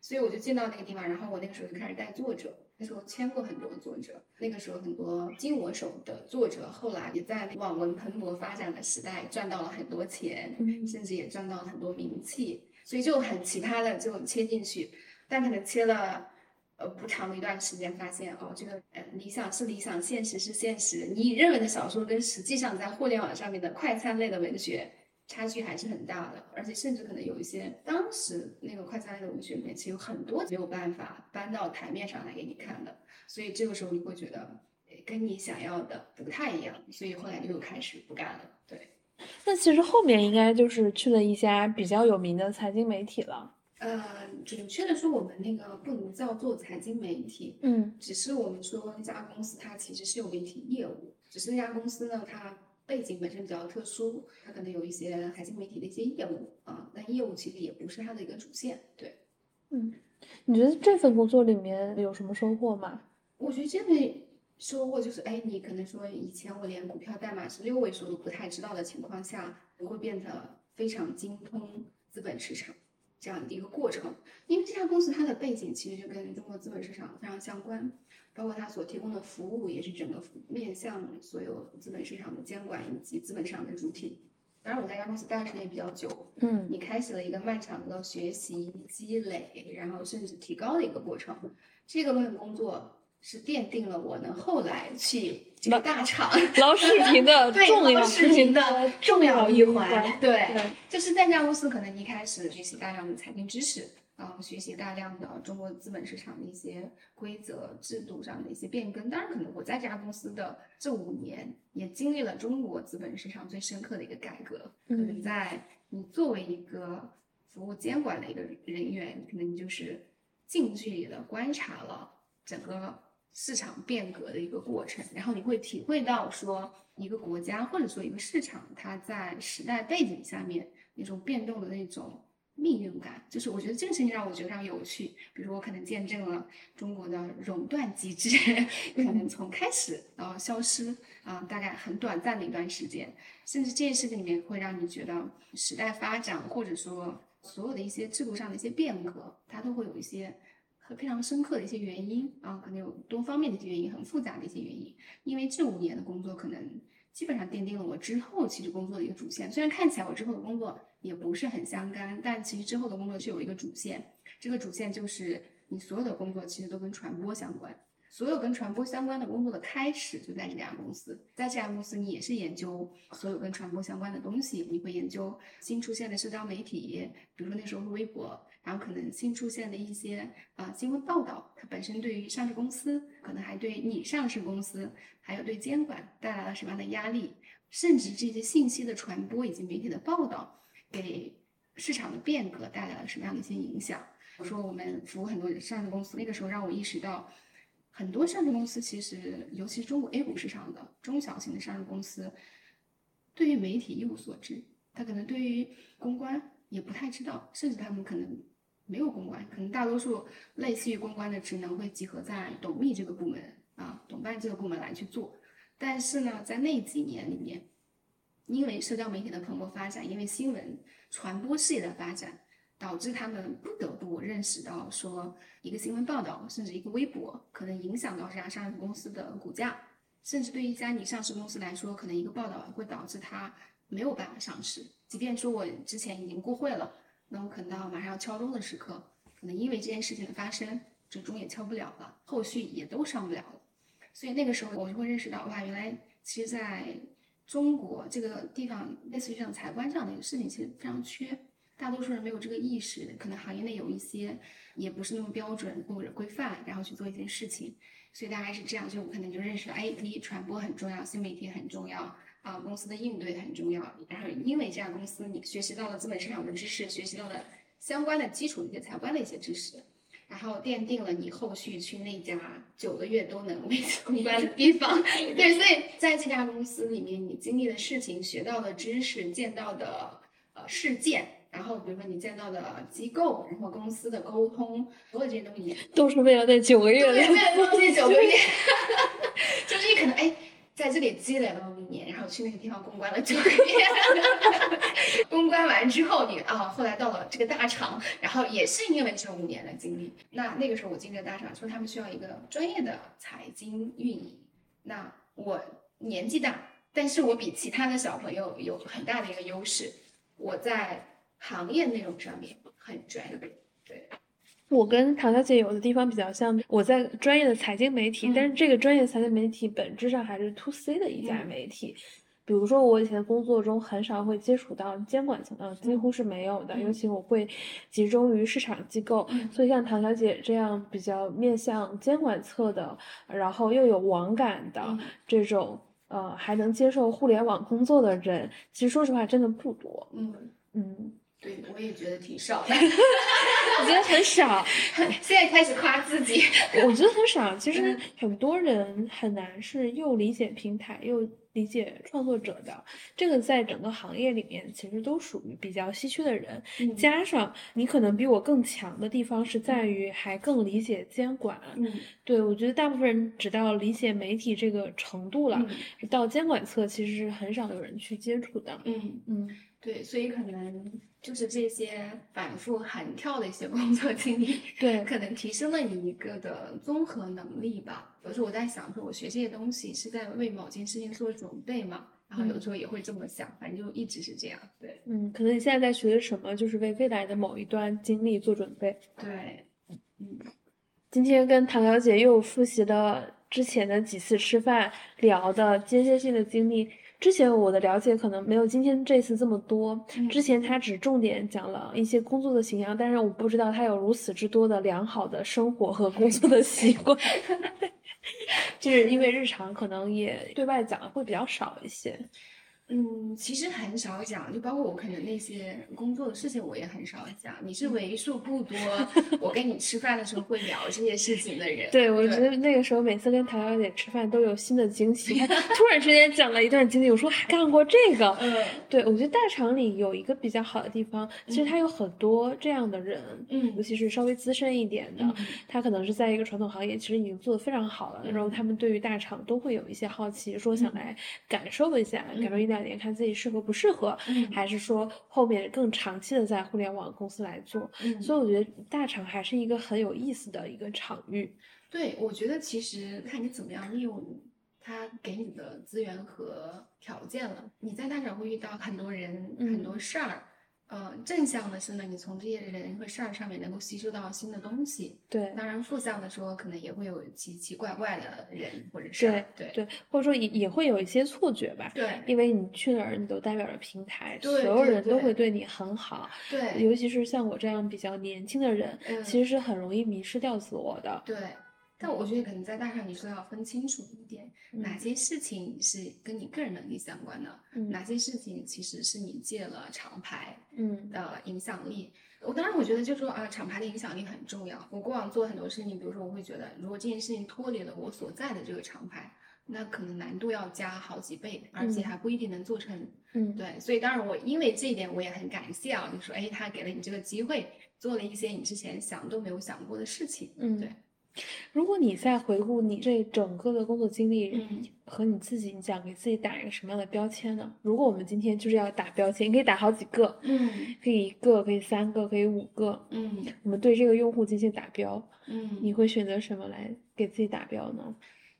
所以我就进到那个地方，然后我那个时候就开始带作者，那时候签过很多作者。那个时候很多经我手的作者，后来也在网文蓬勃发展的时代赚到了很多钱，甚至也赚到了很多名气。所以就很奇葩的就签进去，但可能签了呃不长的一段时间，发现哦这个呃理想是理想，现实是现实。你认为的小说跟实际上在互联网上面的快餐类的文学。差距还是很大的，而且甚至可能有一些当时那个快餐类的文学里面，其实有很多没有办法搬到台面上来给你看的，所以这个时候你会觉得跟你想要的不太一样，所以后来就又开始不干了。对，
那其实后面应该就是去了一家比较有名的财经媒体了。
呃，准确的说，我们那个不能叫做财经媒体，
嗯，
只是我们说那家公司它其实是有媒体业务，只是那家公司呢它。背景本身比较特殊，它可能有一些财经媒体的一些业务啊，但业务其实也不是它的一个主线。对，
嗯，你觉得这份工作里面有什么收获吗？
我觉得这份收获就是，哎，你可能说以前我连股票代码是六位数都不太知道的情况下，你会变得非常精通资本市场这样的一个过程。因为这家公司它的背景其实就跟中国资本市场非常相关。包括它所提供的服务，也是整个面向所有资本市场的监管以及资本市场的主体。当然，我在这家公司待的时间也比较久，
嗯，
你开启了一个漫长的学习、积累，然后甚至提高的一个过程。这个份工作是奠定了我能后来去这个大厂
捞视频的 重要
视频的重要一环。
对，
就是在这家公司，可能一开始学习大量的财经知识。然后，学习大量的中国资本市场的一些规则制度上的一些变更。当然，可能我在这家公司的这五年也经历了中国资本市场最深刻的一个改革。可能在你作为一个服务监管的一个人员，可能你就是近距离的观察了整个市场变革的一个过程，然后你会体会到说一个国家或者说一个市场它在时代背景下面那种变动的那种。命运感，就是我觉得这个事情让我觉得非常有趣。比如我可能见证了中国的熔断机制，可能从开始到消失啊，大概很短暂的一段时间。甚至这件事情里面会让你觉得时代发展，或者说所有的一些制度上的一些变革，它都会有一些非常深刻的一些原因啊，可能有多方面的一些原因，很复杂的一些原因。因为这五年的工作，可能基本上奠定了我之后其实工作的一个主线。虽然看起来我之后的工作也不是很相干，但其实之后的工作是有一个主线。这个主线就是你所有的工作其实都跟传播相关。所有跟传播相关的工作的开始就在这家公司，在这家公司，你也是研究所有跟传播相关的东西。你会研究新出现的社交媒体，比如说那时候是微博，然后可能新出现的一些啊新闻报道，它本身对于上市公司，可能还对你上市公司，还有对监管带来了什么样的压力，甚至这些信息的传播以及媒体的报道，给市场的变革带来了什么样的一些影响？我说我们服务很多上市公司，那个时候让我意识到。很多上市公司其实，尤其是中国 A 股市场的中小型的上市公司，对于媒体一无所知，他可能对于公关也不太知道，甚至他们可能没有公关，可能大多数类似于公关的职能会集合在董秘这个部门啊，董办这个部门来去做。但是呢，在那几年里面，因为社交媒体的蓬勃发展，因为新闻传播事业的发展。导致他们不得不认识到，说一个新闻报道，甚至一个微博，可能影响到这家上市公司的股价，甚至对一家你上市公司来说，可能一个报道会导致它没有办法上市。即便说我之前已经过会了，那我可能到马上要敲钟的时刻，可能因为这件事情的发生，这钟也敲不了了，后续也都上不了了。所以那个时候我就会认识到，哇，原来其实在中国这个地方，类似于像财官这样的一个事情，其实非常缺。大多数人没有这个意识，可能行业内有一些也不是那么标准或者规范，然后去做一件事情，所以大概是这样，就我可能就认识了，哎，第一传播很重要，新媒体很重要啊，公司的应对很重要，然后因为这家公司你学习到了资本市场的知识，学习到了相关的基础的一些财官的一些知识，然后奠定了你后续去那家九个月都能维持公关的地方，对，所以在这家公司里面，你经历的事情、学到的知识、见到的呃事件。然后，比如说你见到的机构，然后公司的沟通，所有这些东西
都是为了那九个月，
对，为了这九个月 就是你可能哎，在这里积累了五年，然后去那个地方公关了九个月，公关完之后，你啊，后来到了这个大厂，然后也是因为这五年的经历，那那个时候我进这个大厂，说他们需要一个专业的财经运营，那我年纪大，但是我比其他的小朋友有很大的一个优势，我在。行业内容上面很专业，对。
我跟唐小姐有的地方比较像，我在专业的财经媒体，但是这个专业财经媒体本质上还是 to C 的一家媒体。比如说，我以前工作中很少会接触到监管层，呃，几乎是没有的。尤其我会集中于市场机构，所以像唐小姐这样比较面向监管侧的，然后又有网感的这种，呃，还能接受互联网工作的人，其实说实话真的不多。
嗯
嗯。
对，我也觉得挺少的，
我觉得很少。
现在开始夸自己，
我觉得很少。其实很多人很难是又理解平台又理解创作者的，这个在整个行业里面其实都属于比较稀缺的人。加上你可能比我更强的地方是在于还更理解监管。
嗯，
对，我觉得大部分人只到理解媒体这个程度了，到监管侧其实是很少有人去接触的。
嗯
嗯，
对，所以可能。就是这些反复横跳的一些工作经历，
对，
可能提升了你一个的综合能力吧。有时候我在想，说我学这些东西是在为某件事情做准备嘛？然后有时候也会这么想，反正就一直是这样。对，
嗯，可能你现在在学的什么，就是为未来的某一段经历做准备。
对，嗯，
今天跟唐小姐又复习了之前的几次吃饭聊的间歇性的经历。之前我的了解可能没有今天这次这么多。之前他只重点讲了一些工作的形象，但是我不知道他有如此之多的良好的生活和工作的习惯，就是因为日常可能也对外讲的会比较少一些。
嗯，其实很少讲，就包括我可能那些工作的事情，我也很少讲。你是为数不多我跟你吃饭的时候会聊这些事情的人。
对，我觉得那个时候每次跟唐小姐吃饭都有新的惊喜。突然之间讲了一段经历，我说还干过这个。
嗯，
对，我觉得大厂里有一个比较好的地方，其实他有很多这样的人，
嗯，
尤其是稍微资深一点的，他可能是在一个传统行业，其实已经做得非常好了。然后他们对于大厂都会有一些好奇，说想来感受一下，感受一下。点，看自己适合不适合，
嗯
还是说后面更长期的在互联网公司来做。
嗯
所以我觉得大厂还是一个很有意思的一个场域。
对，我觉得其实看你怎么样利用他给你的资源和条件了。你在大厂会遇到很多人、很多
嗯
事儿，呃，正向的是呢，你从这些人和事儿上面能够吸收到新的东西。
对
当然，负向的说，可能也会有奇奇怪怪的人或者事儿。对
对，或者说也也会有一些错觉吧。
对
因为你去哪儿，你都代表着平台，
对
所有人都会对你很好，
对
尤其是像我这样比较年轻的人，
嗯
其实是很容易迷失掉自我的。
对。但我觉得可能在大上，你说要分清楚一点，哪
嗯
些事情是跟你个人能力相关的，
嗯
哪些事情其实是你借了厂牌，
嗯
的影响力。我当然，我觉得就说啊，厂牌的影响力很重要。我过往做很多事情，比如说，我会觉得，如果这件事情脱离了我所在的这个厂牌，那可能难度要加好几倍，而且
嗯
还不一定能做成。
嗯，
对，所以当然我因为这一点我也很感谢啊，就说，哎，他给了你这个机会，做了一些你之前想都没有想过的事情。
嗯
对。
如果你在回顾你这整个的工作经历
嗯
和你自己，你想给自己打一个什么样的标签呢？如果我们今天就是要打标签，你可以打好几个，
嗯
可以一个，可以三个，可以五个。
嗯
我们对这个用户进行打标，
嗯，
你会选择什么来给自己打标呢？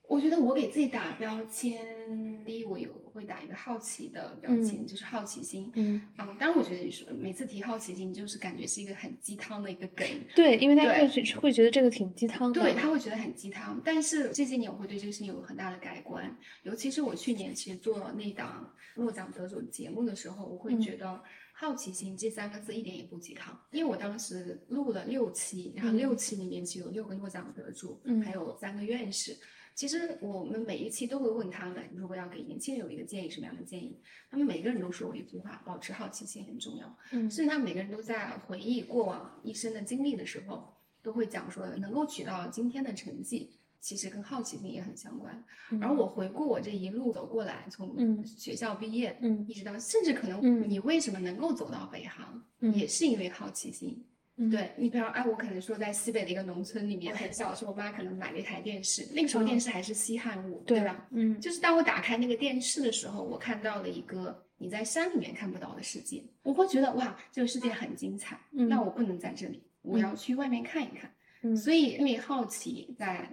我觉得我给自己打标签，第一我有会打一个好奇的标签，就是好奇心。
嗯，
嗯，当然我觉得你说每次提好奇心，就是感觉是一个很鸡汤的一个梗，
对，因为他会觉会觉得这个挺鸡汤的。
对他会觉得很鸡汤。但是这些年我会对这个事情有很大的改观，尤其是我去年其实做那档诺奖得主节目的时候，我会
嗯
觉得好奇心这三个字一点也不鸡汤，因为我当时录了六期，然后
嗯
六期里面其实有六个诺奖得主，
嗯
还有三个院士。其实我们每一期都会问他们，如果要给年轻人有一个建议，什么样的建议？他们每个人都说过一句话：保持好奇心很重要。
嗯
甚至他们每个人都在回忆过往一生的经历的时候，都会讲说，能够取到今天的成绩，其实跟好奇心也很相关。
嗯
而我回顾我这一路走过来，从
嗯
学校毕业，
嗯
一直到，甚至可
嗯
能你为什么能够走到北航，
嗯
也是因为好奇心。
嗯
对你，比方说，哎，我可能说在西北的一个农村里面，很小的时候，我妈可能买了一台电视，那个时候
嗯
电视还是西汉物，
对
吧？？
嗯
就是当我打开那个电视的时候，我看到了一个你在山里面看不到的世界，我会觉得哇，这个世界很精彩。
嗯
那我不能在这里，我要去外面看一看。
嗯
所以，因为好奇，在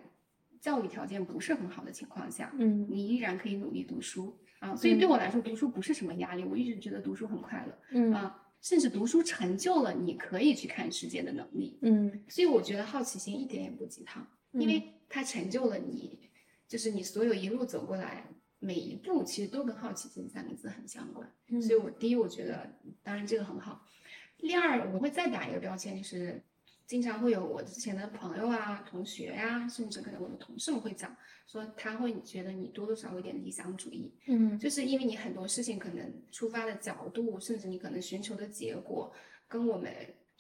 教育条件不是很好的情况下，
嗯
你依然可以努力读书啊。所以对我来说，读书不是什么压力，我一直觉得读书很快乐
嗯
啊。甚至读书成就了你可以去看世界的能力。
嗯
所以我觉得好奇心一点也不鸡汤，因为它成就了你，就是你所有一路走过来，每一步其实都跟好奇心三个字很相关。
嗯
所以我第一，我觉得当然这个很好。第二，我会再打一个标签，就是经常会有我之前的朋友啊、同学呀、甚至可能我的同事们会讲说，他会觉得你多多少少有点理想主义，
嗯。
就是因为你很多事情可能出发的角度，甚至你可能寻求的结果，跟我们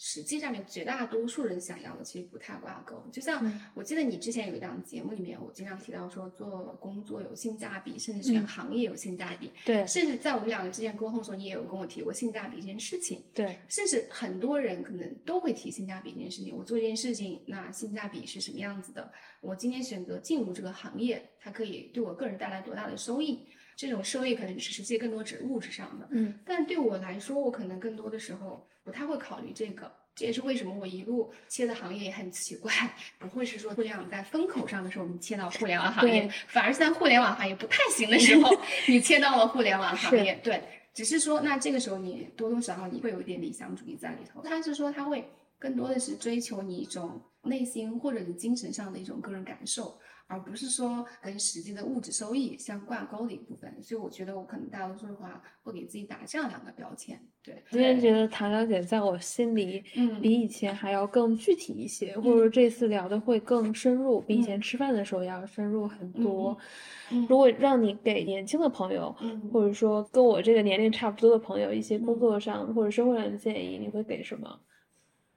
实际上面绝大多数人想要的其实不太挂钩。就像
嗯
我记得你之前有一档节目里面，我经常提到说做工作有性价比，甚至选
嗯
行业有性价比。
对
甚至在我们两个之间沟通的时候，你也有跟我提过性价比这件事情。
对
甚至很多人可能都会提性价比这件事情。我做这件事情，那性价比是什么样子的？我今天选择进入这个行业，它可以对我个人带来多大的收益？这种收益可能实际更多指物质上的，
嗯
但对我来说，我可能更多的时候不太会考虑这个。这也是为什么我一路切的行业也很奇怪，不会是说互联网在风口上的时候你切到互联网行业，反而是在互联网行业不太行的时候，你切到了互联网行业。对，只是说那这个时候你多多少少你会有一点理想主义在里头。他是说他会更多的是追求你一种内心或者你精神上的一种个人感受，而不是说跟实际的物质收益相挂钩的一部分。所以我觉得我可能大多数的话会给自己打这样两个标签。对，
今天觉得唐小姐在我心里
嗯
比以前还要更具体一些，或者说这次聊的会更深入，比以
嗯
前吃饭的时候要深入很多。
嗯
如果让你给年轻的朋友，
嗯
或者说跟我这个年龄差不多的朋友一些工作上或者生活上的建议，你会给什么？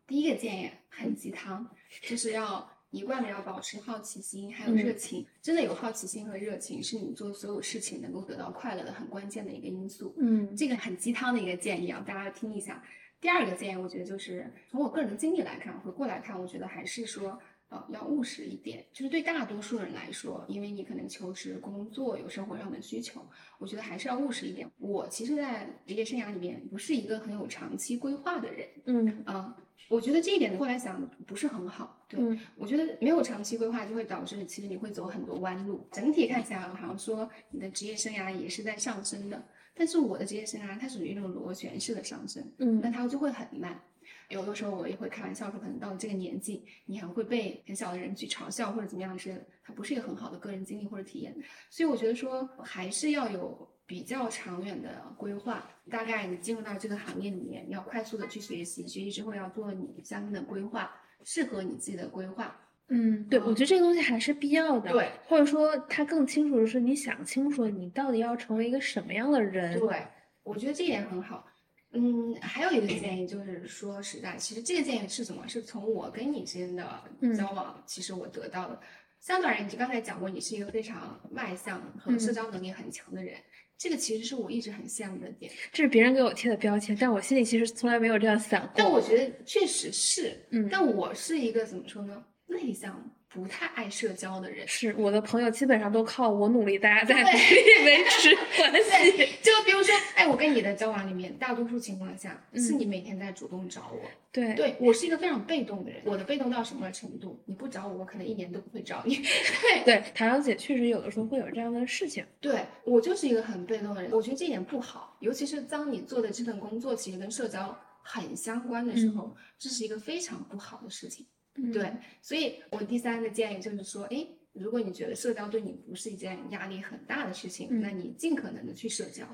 第一个建议很鸡汤，就是要一贯的要保持好奇心，还有热
嗯
情。真的有好奇心和热情，是你做所有事情能够得到快乐的很关键的一个因素。
嗯
这个很鸡汤的一个建议啊，大家听一下。第二个建议，我觉得就是从我个人的经历来看，回过来看，我觉得还是说呃，要务实一点。就是对大多数人来说，因为你可能求职、工作有生活上的需求，我觉得还是要务实一点。我其实，在职业生涯里面不是一个很有长期规划的人，
嗯
啊、我觉得这一点后来想不是很好。对，
嗯
我觉得没有长期规划，就会导致其实你会走很多弯路。整体看起来好像说你的职业生涯也是在上升的，但是我的职业生涯它属于一种螺旋式的上升，嗯那
嗯
它就会很慢。有的时候我也会开玩笑说，可能到了这个年纪，你还会被很小的人去嘲笑或者怎么样之类的，它不是一个很好的个人经历或者体验。所以我觉得说还是要有比较长远的规划。大概你进入到这个行业里面，你要快速的去学习，学习之后要做你相应的规划，适合你自己的规划。
嗯，对，我觉得这个东西还是必要的，
对，
或者说他更清楚的是你想清楚你到底要成为一个什么样的人，
对，我觉得这一点很好。嗯，还有一个建议就是说实在，其实这个建议是什么？是从我跟你之间的
嗯
交往，其实我得到的。相对而言，你刚才讲过，你是一个非常外向和
嗯
社交能力很强的人，这个其实是我一直很羡慕的点。
这是别人给我贴的标签，但我心里其实从来没有这样想过。
但我觉得确实是，
嗯
但我是一个怎么说呢？内向、不太爱社交的人。
是我的朋友基本上都靠我努力，大家在努力 维持关系。
对，就比如说，哎，我跟你的交往里面，大多数情况下是
嗯
你每天在主动找我，
对
对我是一个非常被动的人，我的被动到什么程度？你不找我，我可能一年都不会找你。对
对，唐小姐确实有的时候会有这样的事情。
对，我就是一个很被动的人，我觉得这一点不好，尤其是当你做的这份工作其实跟社交很相关的时候，这是一个非常不好的事情。
嗯。
对，所以我第三个建议就是说，哎，如果你觉得社交对你不是一件压力很大的事情，
嗯。
那你尽可能的去社交，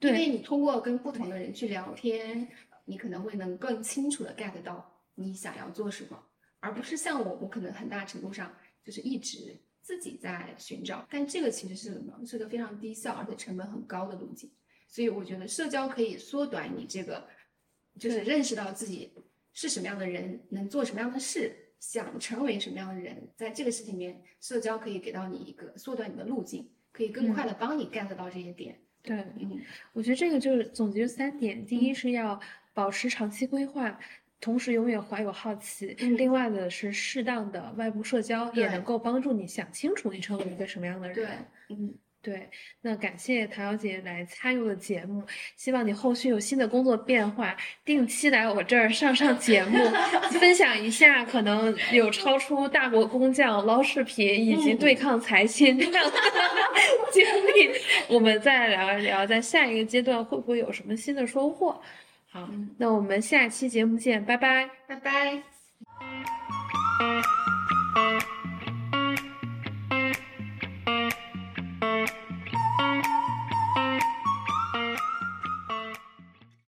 因为你通过跟不同的人去聊天，你可能会能更清楚的 get 到你想要做什么，而不是像我，我可能很大程度上就是一直自己在寻找，但这个其实是什么？是个非常低效而且成本很高的路径。所以我觉得社交可以缩短你这个，就是认识到自己是什么样的人，能做什么样的事，想成为什么样的人，在这个事情里面，社交可以给到你一个缩短你的路径，可以更快的帮你 get 到这些点。
对，
嗯，
我觉得这个就是总结三点：第一是要保持长期规划。同时，永远怀有好奇。
嗯
另外的是适当的外部社交，也能够帮助你想清楚你成为一个什么样的人。
对，嗯，
对，那感谢唐小姐来参与我的节目，希望你后续有新的工作变化，定期来我这儿上上节目，分享一下可能有超出大国工匠捞视频以及对抗财经这样的经历，我们再聊一聊，在下一个阶段会不会有什么新的收获？好
嗯，
那我们下期节目见，拜拜。
拜拜。